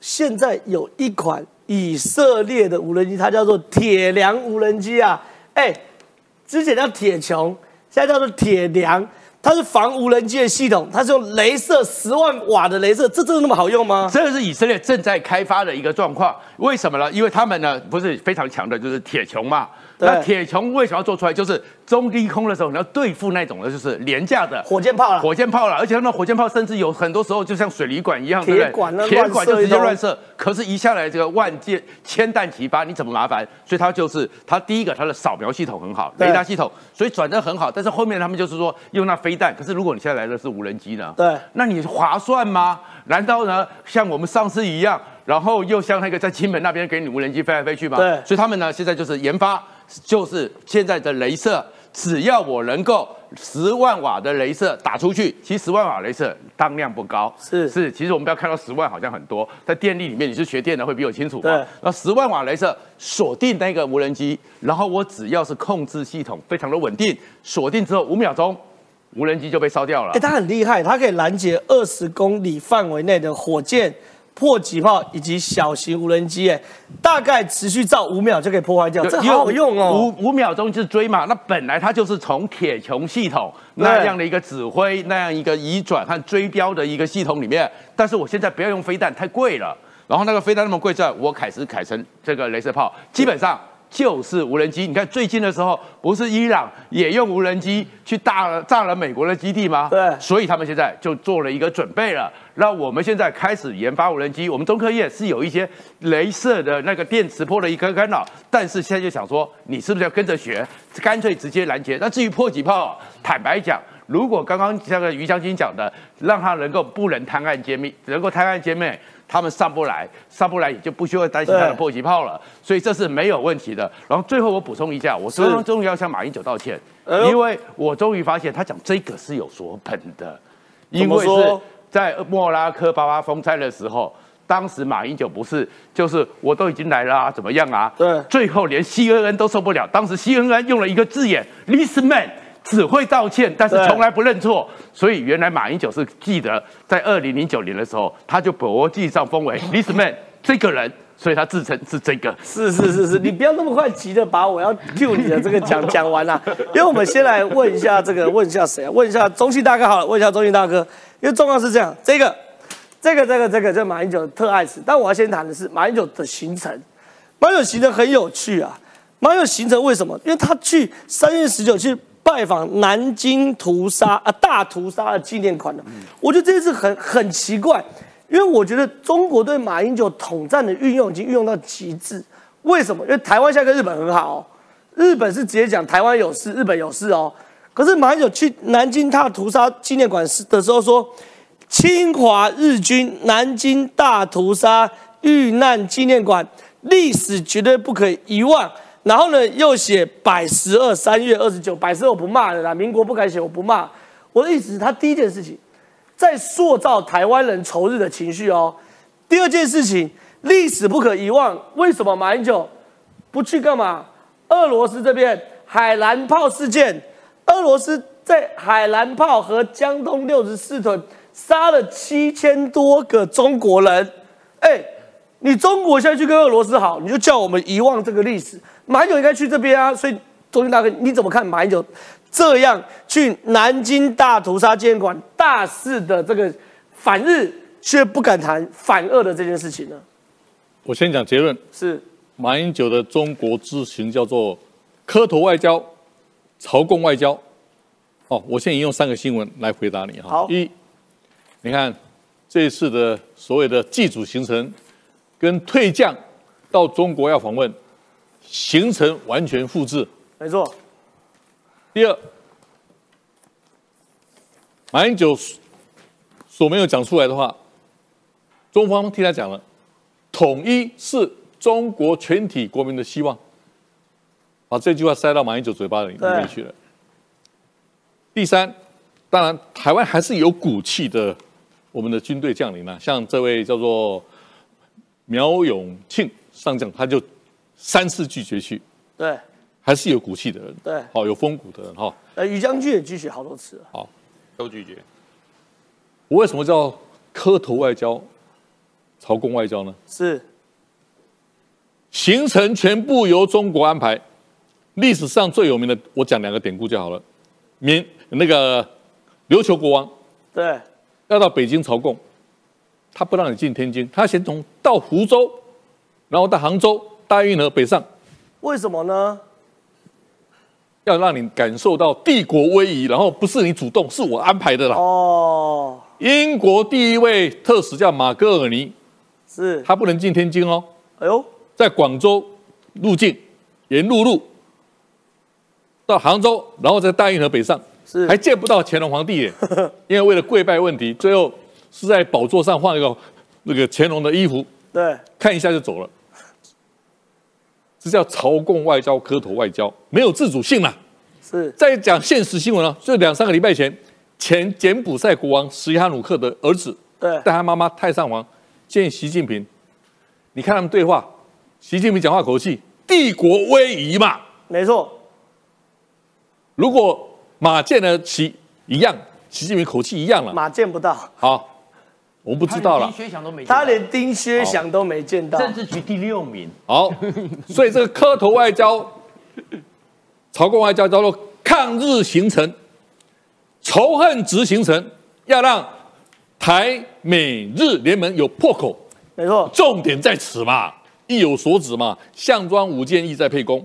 现在有一款以色列的无人机，它叫做铁梁无人机啊，哎，之前叫铁穹，现在叫做铁梁。它是防无人机的系统，它是用镭射十万瓦的镭射，这真的那么好用吗？这个是以色列正在开发的一个状况。为什么呢？因为他们呢不是非常强的，就是铁穹嘛。对那铁穹为什么要做出来？就是中低空的时候，你要对付那种的，就是廉价的火箭炮了，火箭炮了，而且那火箭炮甚至有很多时候就像水泥管一样，对不对铁管就直接乱射。可是，一下来这个万箭千弹齐发，你怎么麻烦？所以它就是它第一个，它的扫描系统很好，雷达系统，所以转的很好。但是后面他们就是说用那飞弹，可是如果你现在来的是无人机呢？对那你划算吗？难道呢像我们上次一样，然后又像那个在金门那边给你无人机飞来飞去嘛？对所以他们呢现在就是研发，就是现在的镭射，只要我能够十万瓦的镭射打出去，其实十万瓦镭射当量不高，是是，其实我们不要看到十万好像很多，在电力里面你是学电的会比我清楚对嘛？那十万瓦镭射锁定那个无人机，然后我只要是控制系统非常的稳定，锁定之后五秒钟，无人机就被烧掉了哎、。它很厉害，它可以拦截二十公里范围内的火箭、迫击炮以及小型无人机，哎，大概持续照五秒就可以破坏掉，这好好用哦。五五秒钟就是追嘛，那本来它就是从铁穹系统对那样的一个指挥、那样一个移转和追标的一个系统里面，但是我现在不要用飞弹，太贵了。然后那个飞弹那么贵，在我凯斯凯成这个镭射炮，基本上就是无人机。你看最近的时候，不是伊朗也用无人机去炸了炸了美国的基地吗？对所以他们现在就做了一个准备了。那我们现在开始研发无人机，我们中科院是有一些镭射的那个电磁波的一个干扰，但是现在就想说，你是不是要跟着学，干脆直接拦截？那至于破几炮，坦白讲。如果刚刚像个于将军讲的，让他能够不能贪案揭秘，能够贪案揭秘，他们上不来，上不来也就不需要担心他的对迫击炮了，所以这是没有问题的。然后最后我补充一下，我终终于要向马英九道歉，哎因为我终于发现他讲这个是有所本的，因为是说在莫拉克巴巴风灾的时候。当时马英九不是，就是我都已经来了、啊，怎么样啊？对最后连 CNN 都受不了。当时 CNN 用了一个字眼 l i s t man 只会道歉，但是对从来不认错。所以原来马英九是记得，在二零零九年的时候，他就国际上封为 l i s t man 这个人，所以他自称是这个。是是是是，你不要那么快急着把我要 Q 你的这个讲 *laughs* 讲完啦、因为我们先来问一下这个，问一下谁啊？问一下中信大哥好了，问一下中信大哥，因为状况是这样，这个、这个、这个、这个，这马英九的特爱吃，但我要先谈的是马英九的行程。马英九行程很有趣啊，马英九行程为什么？因为他去三月十九去拜访南京屠杀啊大屠杀的纪念馆的，我觉得这件事很很奇怪，因为我觉得中国对马英九统战的运用已经运用到极致。为什么？因为台湾现在跟日本很好、日本是直接讲台湾有事，日本有事哦。可是马英九去南京大屠杀纪念馆的时候说，侵华日军南京大屠杀遇难纪念馆历史绝对不可以遗忘。然后呢，又写百十二三月二十九，百十二我不骂了啦，民国不敢写，我不骂。我的意思是，他第一件事情在塑造台湾人仇日的情绪哦。第二件事情，历史不可遗忘。为什么马英九不去干嘛？俄罗斯这边海兰炮事件，俄罗斯在海兰炮和江东六十四屯杀了七千多个中国人。哎，你中国现在去跟俄罗斯好，你就叫我们遗忘这个历史。马英九应该去这边啊。所以，中信大哥，你怎么看马英九这样去南京大屠杀纪念馆大肆的这个反日，却不敢谈反俄的这件事情呢？我先讲结论，是马英九的中国之行叫做磕头外交、朝贡外交。哦，我先引用三个新闻来回答你哈。好一，你看这一次的所谓的祭祖行程，跟退将到中国要访问，行程完全复制。没错，第二，马英九所没有讲出来的话，中方替他讲了，统一是中国全体国民的希望，把这句话塞到马英九嘴巴里里面去了。第三，当然台湾还是有骨气的，我们的军队将领啊，像这位叫做苗永庆上将，他就三次拒绝去，对，还是有骨气的人，对好、有风骨的人哈、呃，于将军也拒绝好多次了。好都拒绝。我为什么叫磕头外交、朝贡外交呢？是行程全部由中国安排。历史上最有名的，我讲两个典故就好了。明那个琉球国王对，要到北京朝贡，他不让你进天津，他先从到福州，然后到杭州、大运河北上。为什么呢？要让你感受到帝国威仪，然后不是你主动，是我安排的啦。哦，英国第一位特使叫马格尔尼，是，他不能进天津哦，哎呦，在广州入境，沿陆路到杭州，然后在大运河北上，是还见不到乾隆皇帝耶，*laughs* 因为为了跪拜问题，最后是在宝座上换一个那个乾隆的衣服，对，看一下就走了。这叫朝贡外交、磕头外交，没有自主性了。是，再讲现实新闻啊，就两三个礼拜前，前柬埔寨国王什哈努克的儿子对，带他妈妈太上皇见习近平，你看他们对话，习近平讲话口气，帝国威仪嘛。没错，如果马见了习一样，习近平口气一样了，马见不到，好，我们不知道了。薛想都没，他连丁薛祥都没见到，政治局第六名，好，所以这个磕头外交、朝贡外交叫做抗日形成、仇恨值形成，要让台美日联盟有破口，没错，重点在此嘛，意有所指嘛，项庄舞剑，意在沛公。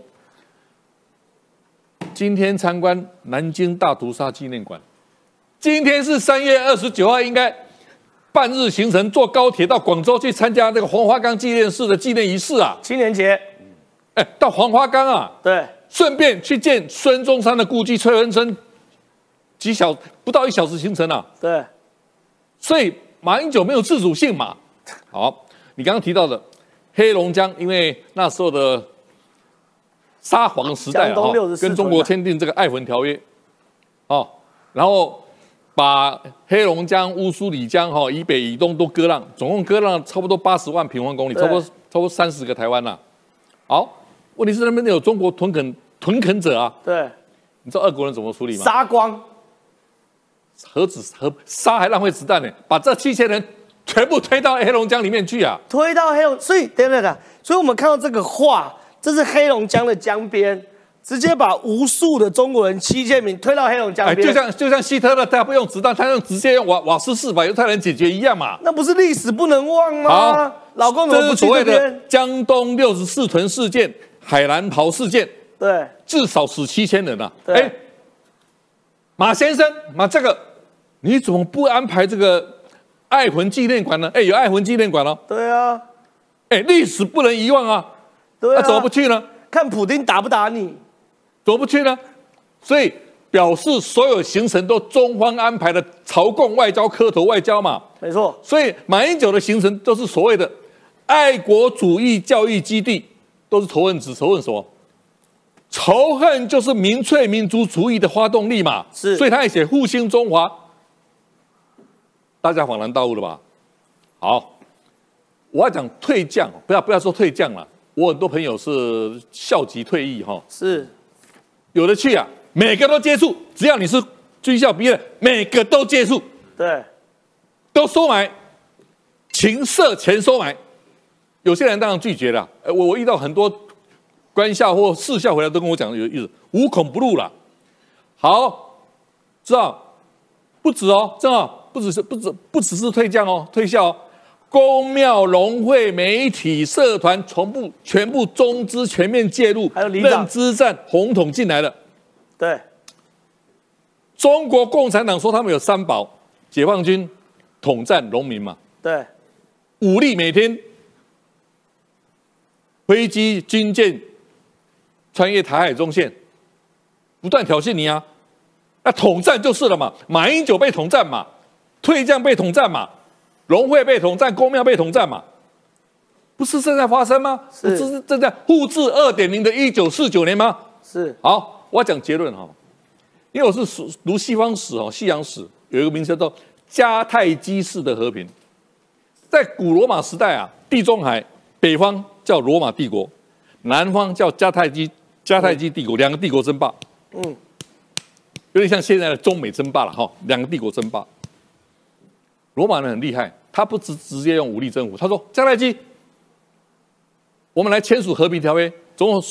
今天参观南京大屠杀纪念馆，今天是三月二十九号，应该半日行程，坐高铁到广州去参加这个黄花岗纪念室的纪念仪式啊！青年节，哎，到黄花岗啊，对，顺便去见孙中山的故居崔文生，几小不到一小时行程啊。对，所以马英九没有自主性嘛。好，你刚刚提到的黑龙江，因为那时候的沙皇时代啊，跟中国签订这个爱魂条约，哦，然后把黑龙江、乌苏里江哈、以北以东都割让，总共割让差不多八十万平方公里，对。差不多差不多三十个台湾呐、好，问题是那边有中国屯垦屯垦者啊，对，你知道俄国人怎么处理吗？杀光，何止何杀还浪费子弹呢，把这七千人全部推到黑龙江里面去啊！推到黑龙，所以等等等，所以我们看到这个画，这是黑龙江的江边，直接把无数的中国人七千名推到黑龙江哎，边，就像就像希特勒他不用子弹，他用直接用瓦瓦斯式把犹太人解决一样嘛。那不是历史不能忘吗好？老公怎么不去这是所谓的？江东六十四屯事件、海南袍事件，对，至少死七千人啊！对哎，马先生，马这个你怎么不安排这个爱魂纪念馆呢？哎，有爱魂纪念馆了，对啊，哎，历史不能遗忘啊！那对啊，怎么不去呢？看普丁打不打你？怎么不去呢？所以表示所有行程都中方安排的朝贡外交、磕头外交嘛。没错，所以马英九的行程都是所谓的爱国主义教育基地，都是仇恨值，仇恨什么？仇恨就是民粹民族主义的发动力嘛。是所以他也写复兴中华。大家恍然大悟了吧？好，我要讲退将，不要不要说退将了。我很多朋友是校级退役哈，是有的去啊，每个都接触，只要你是军校毕业的，每个都接触。对，都收买，情色钱收买，有些人当然拒绝了。呃，我我遇到很多官校或士校回来都跟我讲有意思，无孔不入了。好，知道不止哦，正好不只是不止不只是退将哦，退校哦，公庙、农会、媒体、社团，全部全部中资全面介入，还有认知战红统进来了。对，中国共产党说他们有三宝：解放军统战农民嘛。对，武力每天飞机、军舰穿越台海中线，不断挑衅你啊！那统战就是了嘛，马英九被统战嘛，退将被统战嘛，农会被统战，公庙被统战嘛，不是正在发生吗？是不是正在复制二点零的一九四九年吗？是好，我要讲结论哈，因为我是读读西方史哦，西洋史有一个名词叫做迦太基式的和平。在古罗马时代啊，地中海北方叫罗马帝国，南方叫迦太基迦太基帝国，两个帝国争霸，嗯，有点像现在的中美争霸了哈，两个帝国争霸。罗马人很厉害，他不直直接用武力征服，他说迦太基，我们来签署和平条约，总共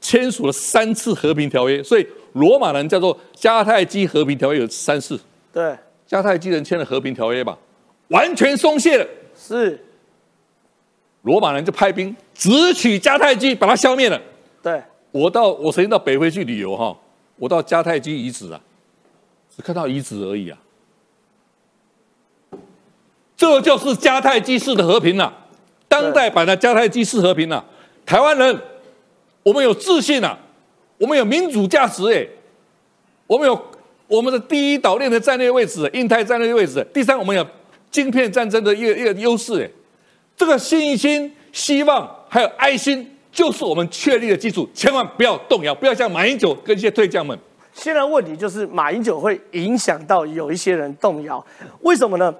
签署了三次和平条约，所以罗马人叫做迦太基和平条约有三次，对，迦太基人签了和平条约吧，完全松懈了。是，罗马人就派兵直取迦太基，把它消灭了。对，我到我曾经到北非去旅游哈，我到迦太基遗址啊，只看到遗址而已啊。这就是迦太基式的和平呐、当代版的迦太基式和平呐、台湾人，我们有自信啊，我们有民主价值哎，我们有我们的第一岛链的战略位置，印太战略位置。第三，我们有晶片战争的一个一个优势哎，这个信心、希望还有爱心，就是我们确立的基础，千万不要动摇，不要像马英九跟一些退将们。现在问题就是马英九会影响到有一些人动摇，为什么呢？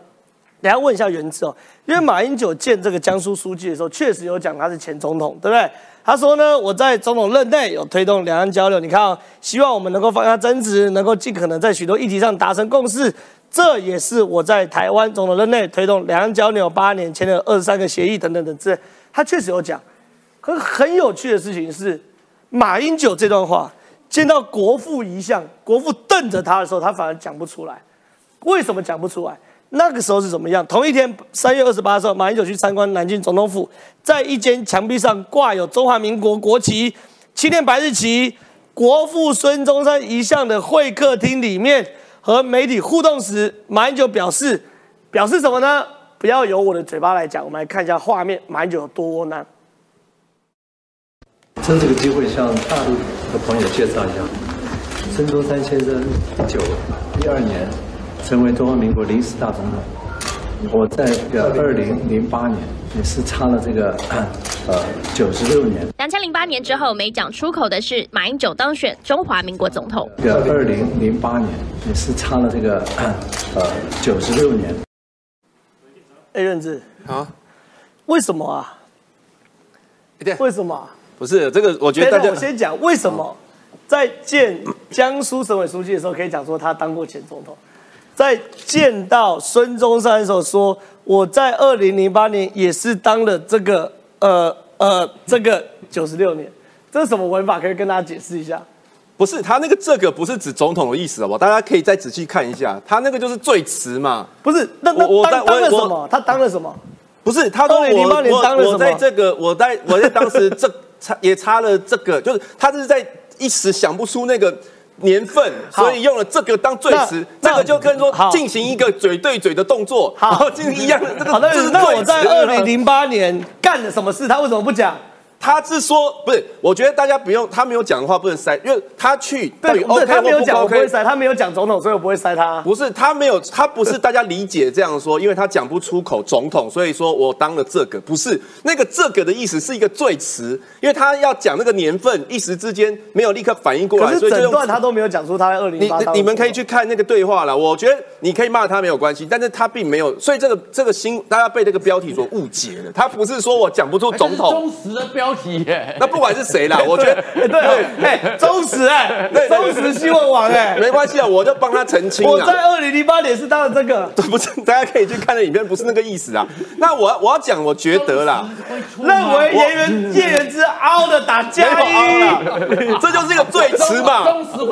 等下问一下原子哦，因为马英九见这个江苏书记的时候，确实有讲他是前总统，对不对？他说呢，我在总统任内有推动两岸交流，你看哦，希望我们能够放下争执，能够尽可能在许多议题上达成共识。这也是我在台湾总统任内推动两岸交流八年，签了二十三个协议等等等之类，他确实有讲。可是很有趣的事情是，马英九这段话见到国父遗像，国父瞪着他的时候，他反而讲不出来。为什么讲不出来？那个时候是怎么样？同一天，三月二十八的时候，马英九去参观南京总统府，在一间墙壁上挂有中华民国国旗、七天白日旗、国父孙中山遗像的会客厅里面，和媒体互动时，马英九表示，表示什么呢？不要由我的嘴巴来讲，我们来看一下画面，马英九有多窝囊。趁这个机会向大陆的朋友介绍一下，孙中山先生一九一二年成为中华民国临时大总统。我在这个二零零八年也是差了这个呃九十六年，两千零八年之后没讲出口的是马英九当选中华民国总统。这个二零零八年也是差了这个呃九十六年。哎，任志，啊，为什么啊？对，为什么啊？不是这个，我觉得我先讲为什么在见江苏省委书记的时候，可以讲说他当过前总统；在见到孙中山的时候，说我在二零零八年也是当了这个呃呃这个九十六年，这是什么文法？可以跟大家解释一下。不是他那个这个不是指总统的意思好不好？大家可以再仔细看一下，他那个就是最迟嘛，不是，那那当当了什么？他当了什么？不是他说我2008年当了什么我我在这个我在我在当时这 *laughs* 差也差了这个，就是他是在一时想不出那个。年份，所以用了这个当最词，这个就跟说好进行一个嘴对嘴的动作，好然后进行一样的这个。好的这是，那我在词二零零八年干了什么事？他为什么不讲？他是说不是，我觉得大家不用，他没有讲的话不能塞，因为他去对，不是 OK 他没有讲，我不 OK 会塞，他没有讲总统，所以我不会塞他。不是他没有，他不是大家理解这样说，因为他讲不出口总统，所以说我当了这个，不是那个这个的意思是一个最词，因为他要讲那个年份，一时之间没有立刻反应过来，所以整段他都没有讲出他在二零你。你们可以去看那个对话了，我觉得你可以骂他没有关系，但是他并没有，所以这个这个新大家被这个标题所误解了，他不是说我讲不出总统，忠实的标题耶。那不管是谁啦，*laughs* 我觉得哎对，哎，忠实哎，忠实新闻王哎，没关系啊，我就帮他澄清啊。我在二零零八年是当了这个，不是，大家可以去看那影片，不是那个意思啊。那我我要讲，我觉得啦，*laughs* 认为叶元叶元之凹的打加一，这就是一个最迟嘛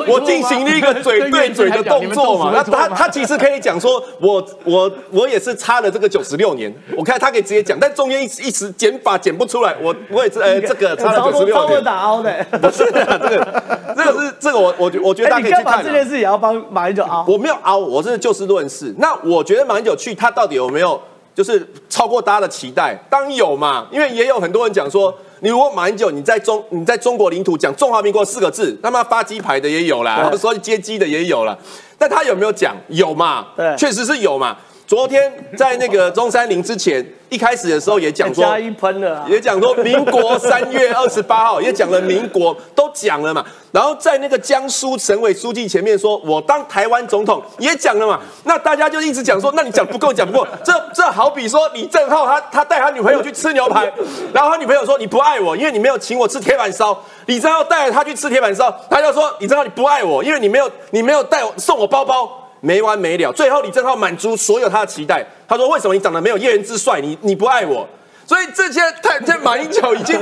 我进行了一个嘴对嘴的动作嘛。*laughs* 那他他其实可以讲说，我我我也是差了这个九十六年。我看他可以直接讲，但中间一时一时减法减不出来，我我也是呃这个差了超九十六年。多超打凹的。*laughs* 不是啊，这个这个是这个我我觉我觉得大哎，家可以去看这件事也要帮马英九凹？我没有凹，我是就事论事。那我觉得马英九去，他到底有没有就是超过大家的期待？当然有嘛，因为也有很多人讲说，你如果马英九你在中你在中国领土讲中华民国四个字，他妈发鸡排的也有啦，对然后说接机的也有啦。但他有没有讲？有嘛？对确实是有嘛。昨天在那个中山陵之前，一开始的时候也讲说，加一喷了啊，也讲说民国三月二十八号，也讲了民国，都讲了嘛。然后在那个江苏省委书记前面说，我当台湾总统也讲了嘛。那大家就一直讲说，那你讲不够，讲不够。这这好比说李正浩他他带他女朋友去吃牛排，然后他女朋友说你不爱我，因为你没有请我吃铁板烧。李正浩带着他去吃铁板烧，他就说李正浩你不爱我，因为你没有你没有带我送我包包。没完没了，最后李正浩满足所有他的期待。他说：“为什么你长得没有叶元之帅？你你不爱我？”所以这些太这马英九已经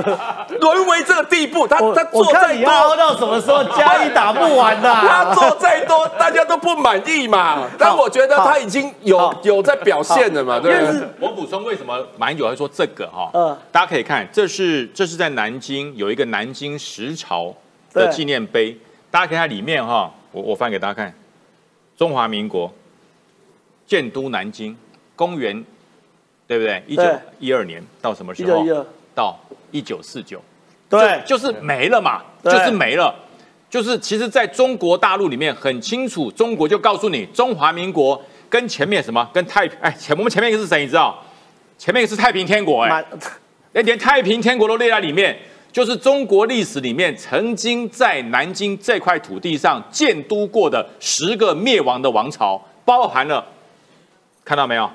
沦为这个地步，他他做再多，到什么时候家里打不完的啊。他做再多，大家都不满意嘛。但我觉得他已经有有在表现了嘛，对不对？我补充为什么马英九会说这个哈？嗯大家可以看，这是这是在南京有一个南京十朝的纪念碑，大家可以看里面哈，我我翻给大家看，中华民国建都南京，公元对不对？一九一二年到什么时候？一九一二到一九四九，对，就是没了嘛，就是没了。就是其实在中国大陆里面很清楚，中国就告诉你，中华民国跟前面什么跟太哎前我们前面一个是谁你知道？前面一个是太平天国哎、连太平天国都列在里面，就是中国历史里面曾经在南京这块土地上建都过的十个灭亡的王朝，包含了看到没有？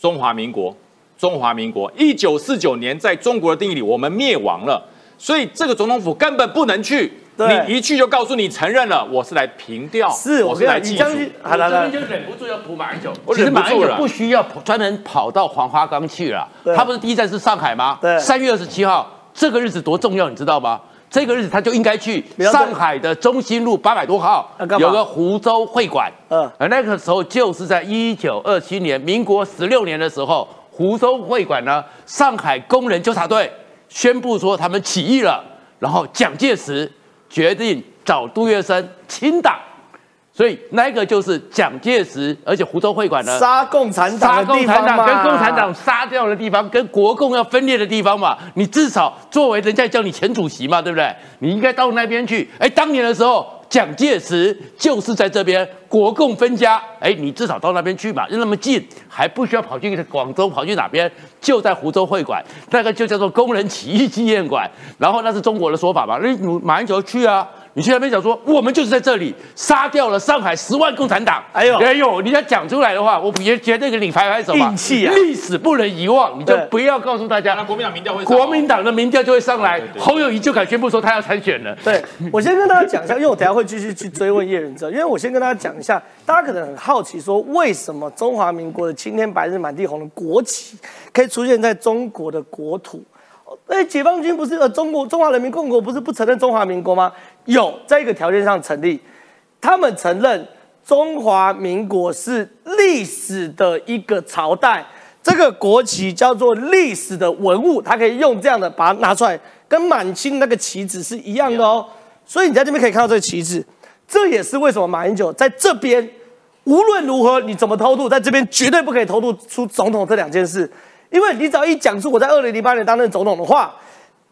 中华民国，中华民国，一九四九年在中国的定义里，我们灭亡了，所以这个总统府根本不能去。你一去就告诉你承认了，我是来平调，是我我是来你。将军，好我来来这边，就忍不住要补马英九。我其实忍不住了马英九不需要专门跑到黄花岗去了，他不是第一站是上海吗？对三月二十七号这个日子多重要，你知道吗？这个日子他就应该去上海的中心路八百多号有个湖州会馆，嗯。而那个时候就是在一九二七年，民国十六年的时候，湖州会馆呢，上海工人纠察队宣布说他们起义了，然后蒋介石决定找杜月笙清党，所以那个就是蒋介石，而且湖州会馆呢。杀共产党杀共产党跟共产党杀掉的地方，跟国共要分裂的地方嘛，你至少作为人家叫你前主席嘛，对不对？你应该到那边去。哎，当年的时候，蒋介石就是在这边，国共分家，哎，你至少到那边去嘛，又那么近，还不需要跑去广州，跑去哪边？就在湖州会馆，那个就叫做工人起义纪念馆。然后那是中国的说法嘛，那马英九去啊。你去那边讲说，我们就是在这里杀掉了上海十万共产党。哎呦哎呦，你要讲出来的话，我绝绝对给你拍拍手嘛。硬气啊历史不能遗忘，你就不要告诉大那家，国民党民调会国民党的民调就会上来侯友谊就敢宣布说他要参选了。对，我先跟大家讲一下，因为我等下会继续去追问叶仁哲，因为我先跟大家讲一下，大家可能很好奇说，为什么中华民国的青天白日满地红的国旗可以出现在中国的国土？哎，解放军不是呃，中国中华人民共和国不是不承认中华民国吗？有，在一个条件上成立，他们承认中华民国是历史的一个朝代，这个国旗叫做历史的文物，它可以用这样的把它拿出来，跟满清那个旗子是一样的哦。所以你在这边可以看到这个旗子，这也是为什么马英九在这边无论如何你怎么偷渡，在这边绝对不可以偷渡出总统这两件事，因为你只要一讲出我在二零零八年担任总统的话，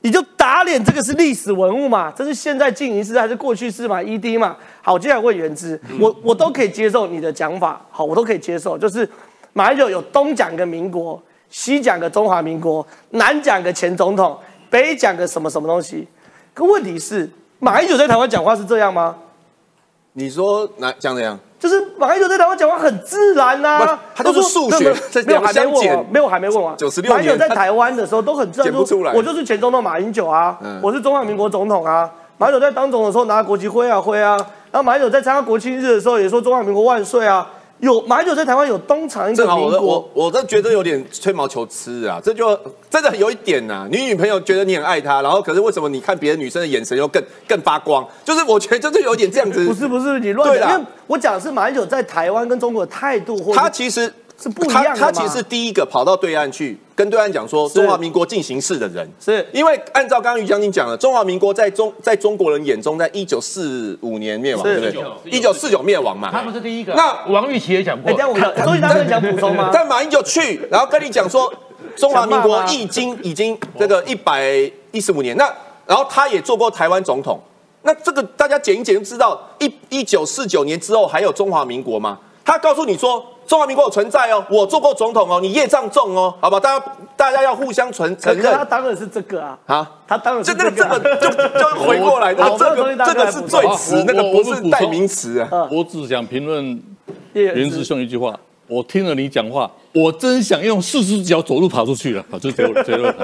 你就打脸这个是历史文物嘛，这是现在进行式还是过去式嘛？ED 嘛。好，接下来问原之，我我都可以接受你的讲法，好，我都可以接受，就是马英九有东讲个民国，西讲个中华民国，南讲个前总统，北讲个什么什么东西。可问题是，马英九在台湾讲话是这样吗？你说哪讲怎样？就是马英九在台湾讲话很自然呐、不他就是数学没有还没问没有还没问我。96马英九在台湾的时候都很自然说我就是前总统马英九啊，嗯我是中华民国总统啊。马英九在当总的时候拿国旗挥啊挥啊，然后马英九在参加国庆日的时候也说中华民国万岁啊。有马英九在台湾有东厂一个正好我的民国我，我都觉得有点吹毛求疵啊，这就真的有一点呐、你女朋友觉得你很爱她，然后可是为什么你看别的女生的眼神又更更发光？就是我觉得就是有点这样子。不是不是你乱讲，因为我讲的是马英九在台湾跟中国的态度，他其实是不一样的他他其实是第一个跑到对岸去跟对岸讲说中华民国进行式的人，是。因为按照刚刚于将军讲的，中华民国在中在中国人眼中，在一九四五年灭亡，对不对？一九四九灭亡嘛。他不是第一个，那王玉琪也讲过。哎，这，样我看周一大哥想补充吗？但马英九去，然后跟你讲说，中华民国已经已经这个一百一十五年，那然后他也做过台湾总统，那这个大家减一减就知道，一一九四九年之后还有中华民国吗？他告诉你说中华民国有存在哦，我做过总统哦，你业障重哦，好吧，大家大家要互相承承认他认当然是这个啊，啊。他当然是这个这啊个就就回过来，*laughs* 好这个这个是最词，那个不是代名词啊。我只想评论叶袁师兄一句话，我听了你讲话，我真想用四只脚走路跑出去了，好，就是结论结论。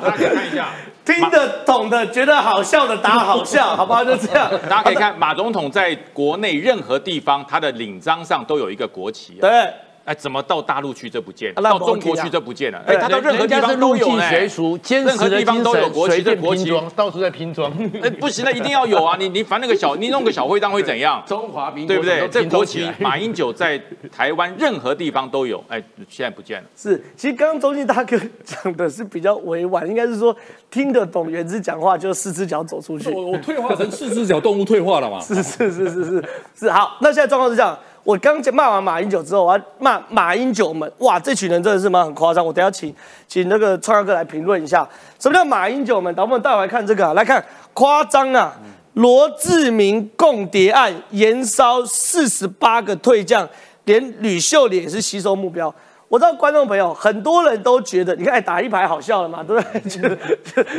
大家看一下，*laughs* 听得懂的觉得好笑的打好笑，*laughs* 好不好？就这样。*laughs* 大家可以看马总统在国内任何地方，他的领章上都有一个国旗、啊。对，哎，怎么到大陆去这不见，到中国去这不见了？哎，他到任何地方都有呢。学俗，坚任何地方都有精神，国旗随便这国旗拼装，到处在拼装。哎，不行了，一定要有啊！你你反正那个小，你弄个小徽章会怎样？*laughs* 中华民国对不对？都这国旗马英九在台湾任何地方都有，哎，现在不见了。是，其实刚刚中信大哥 *laughs* 讲的是比较委婉，应该是说听得懂原子讲话就四只脚走出去。我我退化成四只脚动物退化了嘛？*laughs* 是是是是是是好，那现在状况是这样，我刚骂完马英九之后，我要骂马英九们，哇，这群人真的是蛮很夸张。我等下请请那个创耀哥来评论一下，什么叫马英九们？等我们带我来看这个、啊，来看夸张啊！罗志明共谍案延烧四十八个退将，连吕秀莲也是吸收目标。我知道观众朋友很多人都觉得，你看打一排好笑了嘛，对不对？觉得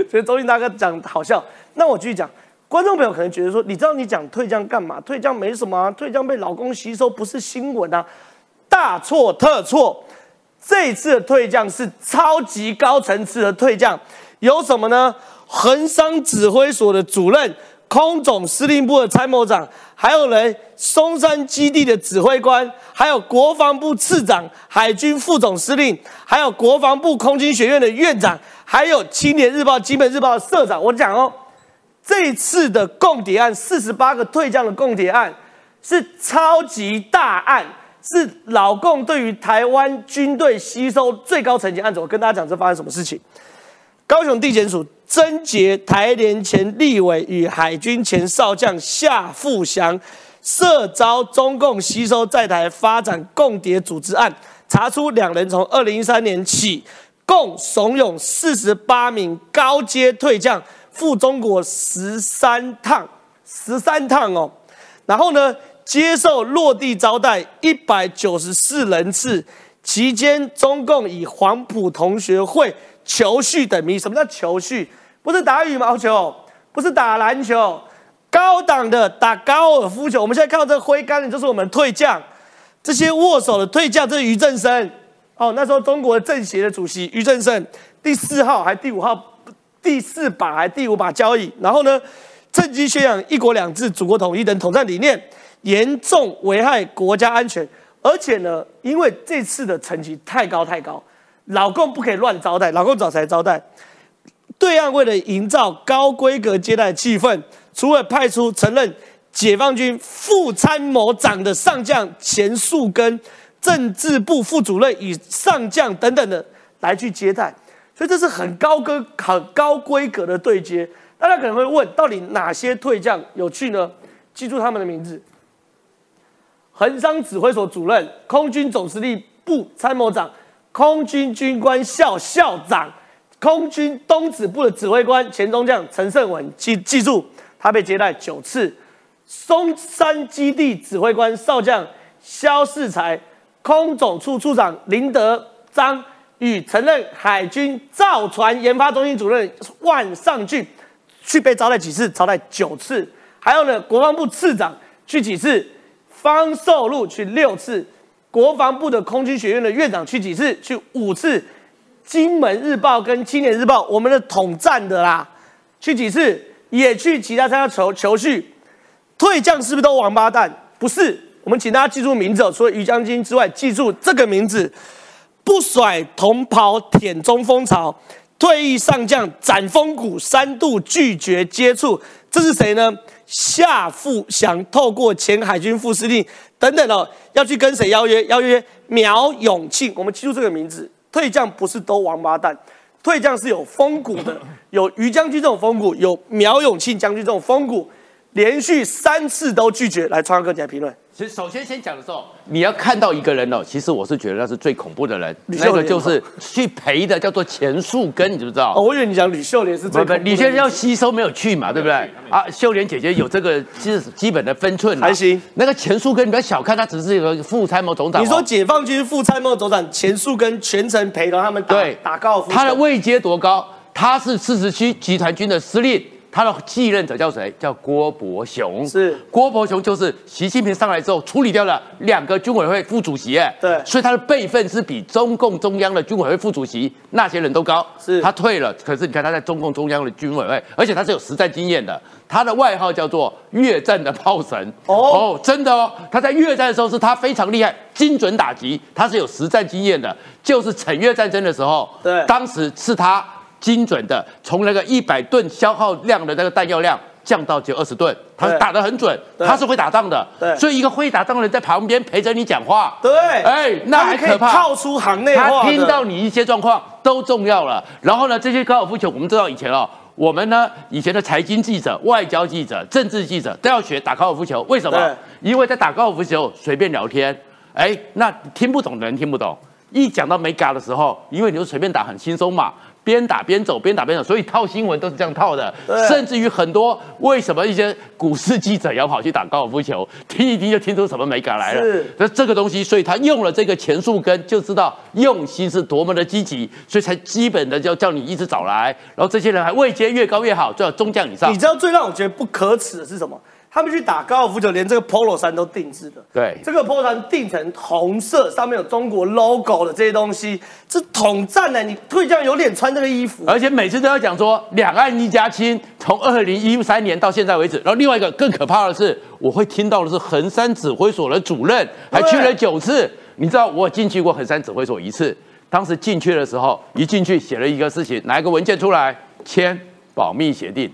觉得周信大哥讲好笑，那我继续讲。观众朋友可能觉得说，你知道你讲退将干嘛？退将没什么啊，退将被老公吸收不是新闻啊，大错特错。这一次的退将是超级高层次的退将，有什么呢？横商指挥所的主任、空总司令部的参谋长，还有人松山基地的指挥官，还有国防部次长、海军副总司令，还有国防部空军学院的院长，还有青年日报、基本日报的社长。我讲哦。这次的共谍案，四十八个退将的共谍案，是超级大案，是老共对于台湾军队吸收最高层级案子。我跟大家讲，这发生什么事情？高雄地检署侦结台联前立委与海军前少将夏富祥涉遭中共吸收在台发展共谍组织案，查出两人从二零一三年起，共怂恿四十八名高阶退将。赴中国十三趟，十三趟哦，然后呢，接受落地招待一百九十四人次，期间中共以黄埔同学会球序等名，什么叫球序？不是打羽毛球，不是打篮球，高档的打高尔夫球。我们现在看到这个挥杆的，就是我们退将，这些握手的退将，这是于正声哦，那时候中国政协的主席于正声，第四号还第五号。第四把还第五把交椅，然后呢，趁机宣扬一国两制、祖国统一等统战理念，严重危害国家安全。而且呢，因为这次的成绩太高太高，老共不可以乱招待，老共找谁招待？对岸为了营造高规格接待气氛，除了派出曾任解放军副参谋长的上将钱树根、政治部副主任与上将等等的来去接待。所以这是很高规、很高规格的对接。大家可能会问，到底哪些退将有趣呢？记住他们的名字：横商指挥所主任、空军总司令部参谋长、空军军官校校长、空军东指部的指挥官前中将陈胜文。记记住，他被接待九次。松山基地指挥官少将肖世才、空总处处长林德章。与曾任海军造船研发中心主任万尚俊去被招待几次？招待九次。还有呢，国防部次长去几次？方寿禄去六次。国防部的空军学院的院长去几次？去五次。金门日报跟青年日报，我们的统战的啦，去几次？也去其他参加球球序。退将是不是都王八蛋？不是。我们请大家记住名字哦，除了于将军之外，记住这个名字。不甩同袍舔中风潮，退役上将斩风骨，三度拒绝接触，这是谁呢？夏富祥透过前海军副司令等等哦，要去跟谁邀约？邀约苗永庆。我们记住这个名字，退将不是都王八蛋，退将是有风骨的，*laughs* 有于将军这种风骨，有苗永庆将军这种风骨，连续三次都拒绝。来，川哥你来评论。其实首先先讲的时候，你要看到一个人哦，其实我是觉得那是最恐怖的人，秀莲那个就是去陪的，叫做钱树根，你知不知道？哦，我以为你讲吕秀莲是最不不，恐怖的李先生要吸收没有去嘛，对不对？啊，秀莲姐姐有这个基基本的分寸啊，还行。那个钱树根，你不要小看他，只是一个副参谋总长哦。你说解放军副参谋总长钱树根全程陪同他们打对打高尔夫，他的位阶多高？他是四十七集团军的司令，他的继任者叫谁？叫郭伯雄。是郭伯雄，就是习近平上来之后处理掉了两个军委会副主席，哎，对所以他的辈分是比中共中央的军委会副主席那些人都高。是他退了，可是你看他在中共中央的军委会，而且他是有实战经验的。他的外号叫做越战的炮神哦真的哦，他在越战的时候是他非常厉害，精准打击，他是有实战经验的。就是惩越战争的时候，对当时是他精准的从那个一百吨消耗量的那个弹药量降到只有二十吨，他是打得很准，他是会打仗的。对所以一个会打仗的人在旁边陪着你讲话，对，哎，那还可怕。套出行内话他听到你一些状况都重要了。然后呢，这些高尔夫球，我们知道以前哦，我们呢以前的财经记者、外交记者、政治记者都要学打高尔夫球，为什么？因为在打高尔夫球随便聊天，哎，那听不懂的人听不懂，一讲到没嘎的时候，因为你就随便打很轻松嘛。边打边走，边打边走，所以套新闻都是这样套的。甚至于很多为什么一些股市记者要跑去打高尔夫球，听一听就听出什么美感来了。是那这个东西，所以他用了这个前树根，就知道用心是多么的积极，所以才基本的叫叫你一直找来，然后这些人还位阶越高越好，最好中将以上你。知道最让我觉得不可耻的是什么？他们去打高尔夫球，连这个 polo 衫都定制的。对这个 polo 衫定成红色，上面有中国 logo 的这些东西，这统战呢、你退将有脸穿这个衣服？而且每次都要讲说两岸一家亲，从二零一三年到现在为止。然后另外一个更可怕的是，我会听到的是衡山指挥所的主任还去了九次。你知道我进去过衡山指挥所一次，当时进去的时候，一进去写了一个事情，拿一个文件出来签保密协定。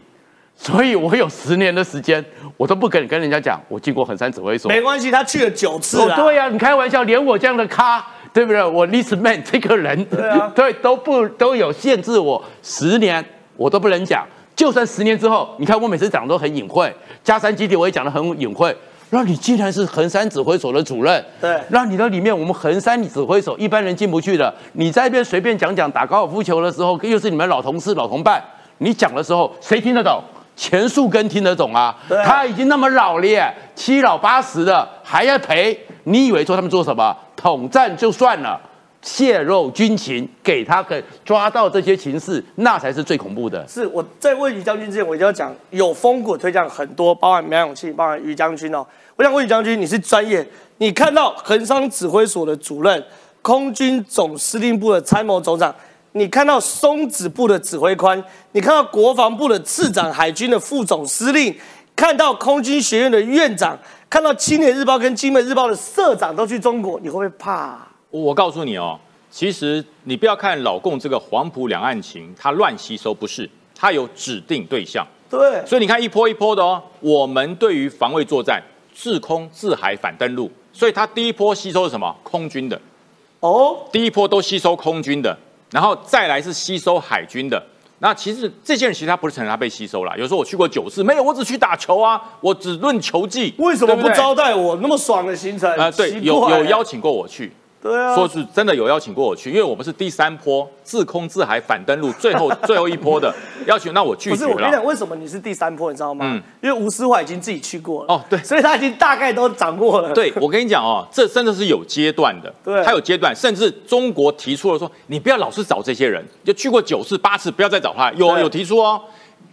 所以我有十年的时间，我都不敢跟人家讲我进过衡山指挥所。没关系，他去了九次了。，哦对呀、你开玩笑，连我这样的咖，对不对？我 list man 这个人，对啊对都不都有限制我十年，我都不能讲。就算十年之后，你看我每次讲都很隐晦，加山基地我也讲的很隐晦。那你既然是衡山指挥所的主任，对那你的里面我们衡山指挥所一般人进不去的，你在那边随便讲讲打高尔夫球的时候，又是你们老同事老同伴，你讲的时候谁听得懂？钱树根听得懂啊，对他已经那么老了耶，七老八十的还要赔，你以为说他们做什么？统战就算了，泄露军情，给他给抓到这些情势，那才是最恐怖的。是我在问于将军之前，我一定要讲有风骨推荐很多，包含苗永庆，包含于将军哦。我想问于将军，你是专业，你看到恒商指挥所的主任、空军总司令部的参谋总长，你看到松子部的指挥官，你看到国防部的次长、海军的副总司令，看到空军学院的院长，看到青年日报跟金门日报的社长都去中国，你会不会怕？我告诉你哦，其实你不要看老共这个黄埔两岸情，他乱吸收不是，他有指定对象。对，所以你看一波一波的哦，我们对于防卫作战，自空、自海、反登陆，所以他第一波吸收是什么？空军的，哦，第一波都吸收空军的，然后再来是吸收海军的。那其实这些人其实他不是承认他被吸收了，有时候我去过九次，没有，我只去打球啊，我只论球技，为什么不招待我那么爽的行程？呃，对，有有邀请过我去，对啊，说是真的有邀请过我去，因为我们是第三波自空自海反登陆最后 *laughs* 最后一波的邀请，那我拒绝不是我跟你讲，了。为什么你是第三波，你知道吗？嗯因为吴思怀已经自己去过了。哦对所以他已经大概都掌握了。对，我跟你讲哦，这真的是有阶段的，对他有阶段，甚至中国提出了说，你不要老是找这些人，就去过九次八次，不要再找他。有有提出哦，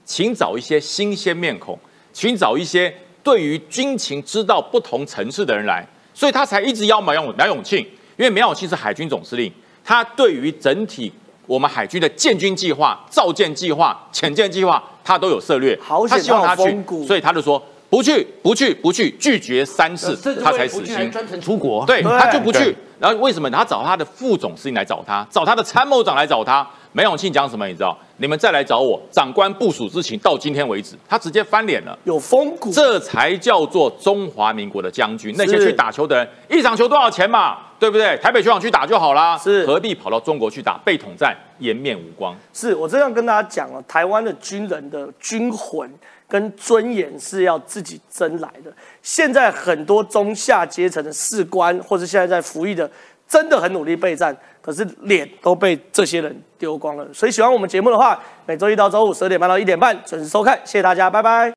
请找一些新鲜面孔，请找一些对于军情知道不同层次的人来，所以他才一直邀马永梁永庆，因为苗永庆是海军总司令，他对于整体我们海军的建军计划、造舰计划、潜舰计划，他都有策略，好他希望他去所以他就说不去，不去，不去，拒绝三次，他才死心。专程出国。对，他就不去对。然后为什么？他找他的副总司令来找他，找他的参谋长来找他。梅永庆讲什么？你知道？你们再来找我，长官部署之情到今天为止，他直接翻脸了。有风骨。这才叫做中华民国的将军。那些去打球的人，一场球多少钱嘛？对不对？台北球场去打就好啦，是何必跑到中国去打？被统战，颜面无光。是我这样跟大家讲哦，台湾的军人的军魂跟尊严是要自己争来的。现在很多中下阶层的士官，或者现在在服役的，真的很努力备战，可是脸都被这些人丢光了。所以喜欢我们节目的话，每周一到周五十二点半到一点半准时收看，谢谢大家，拜拜。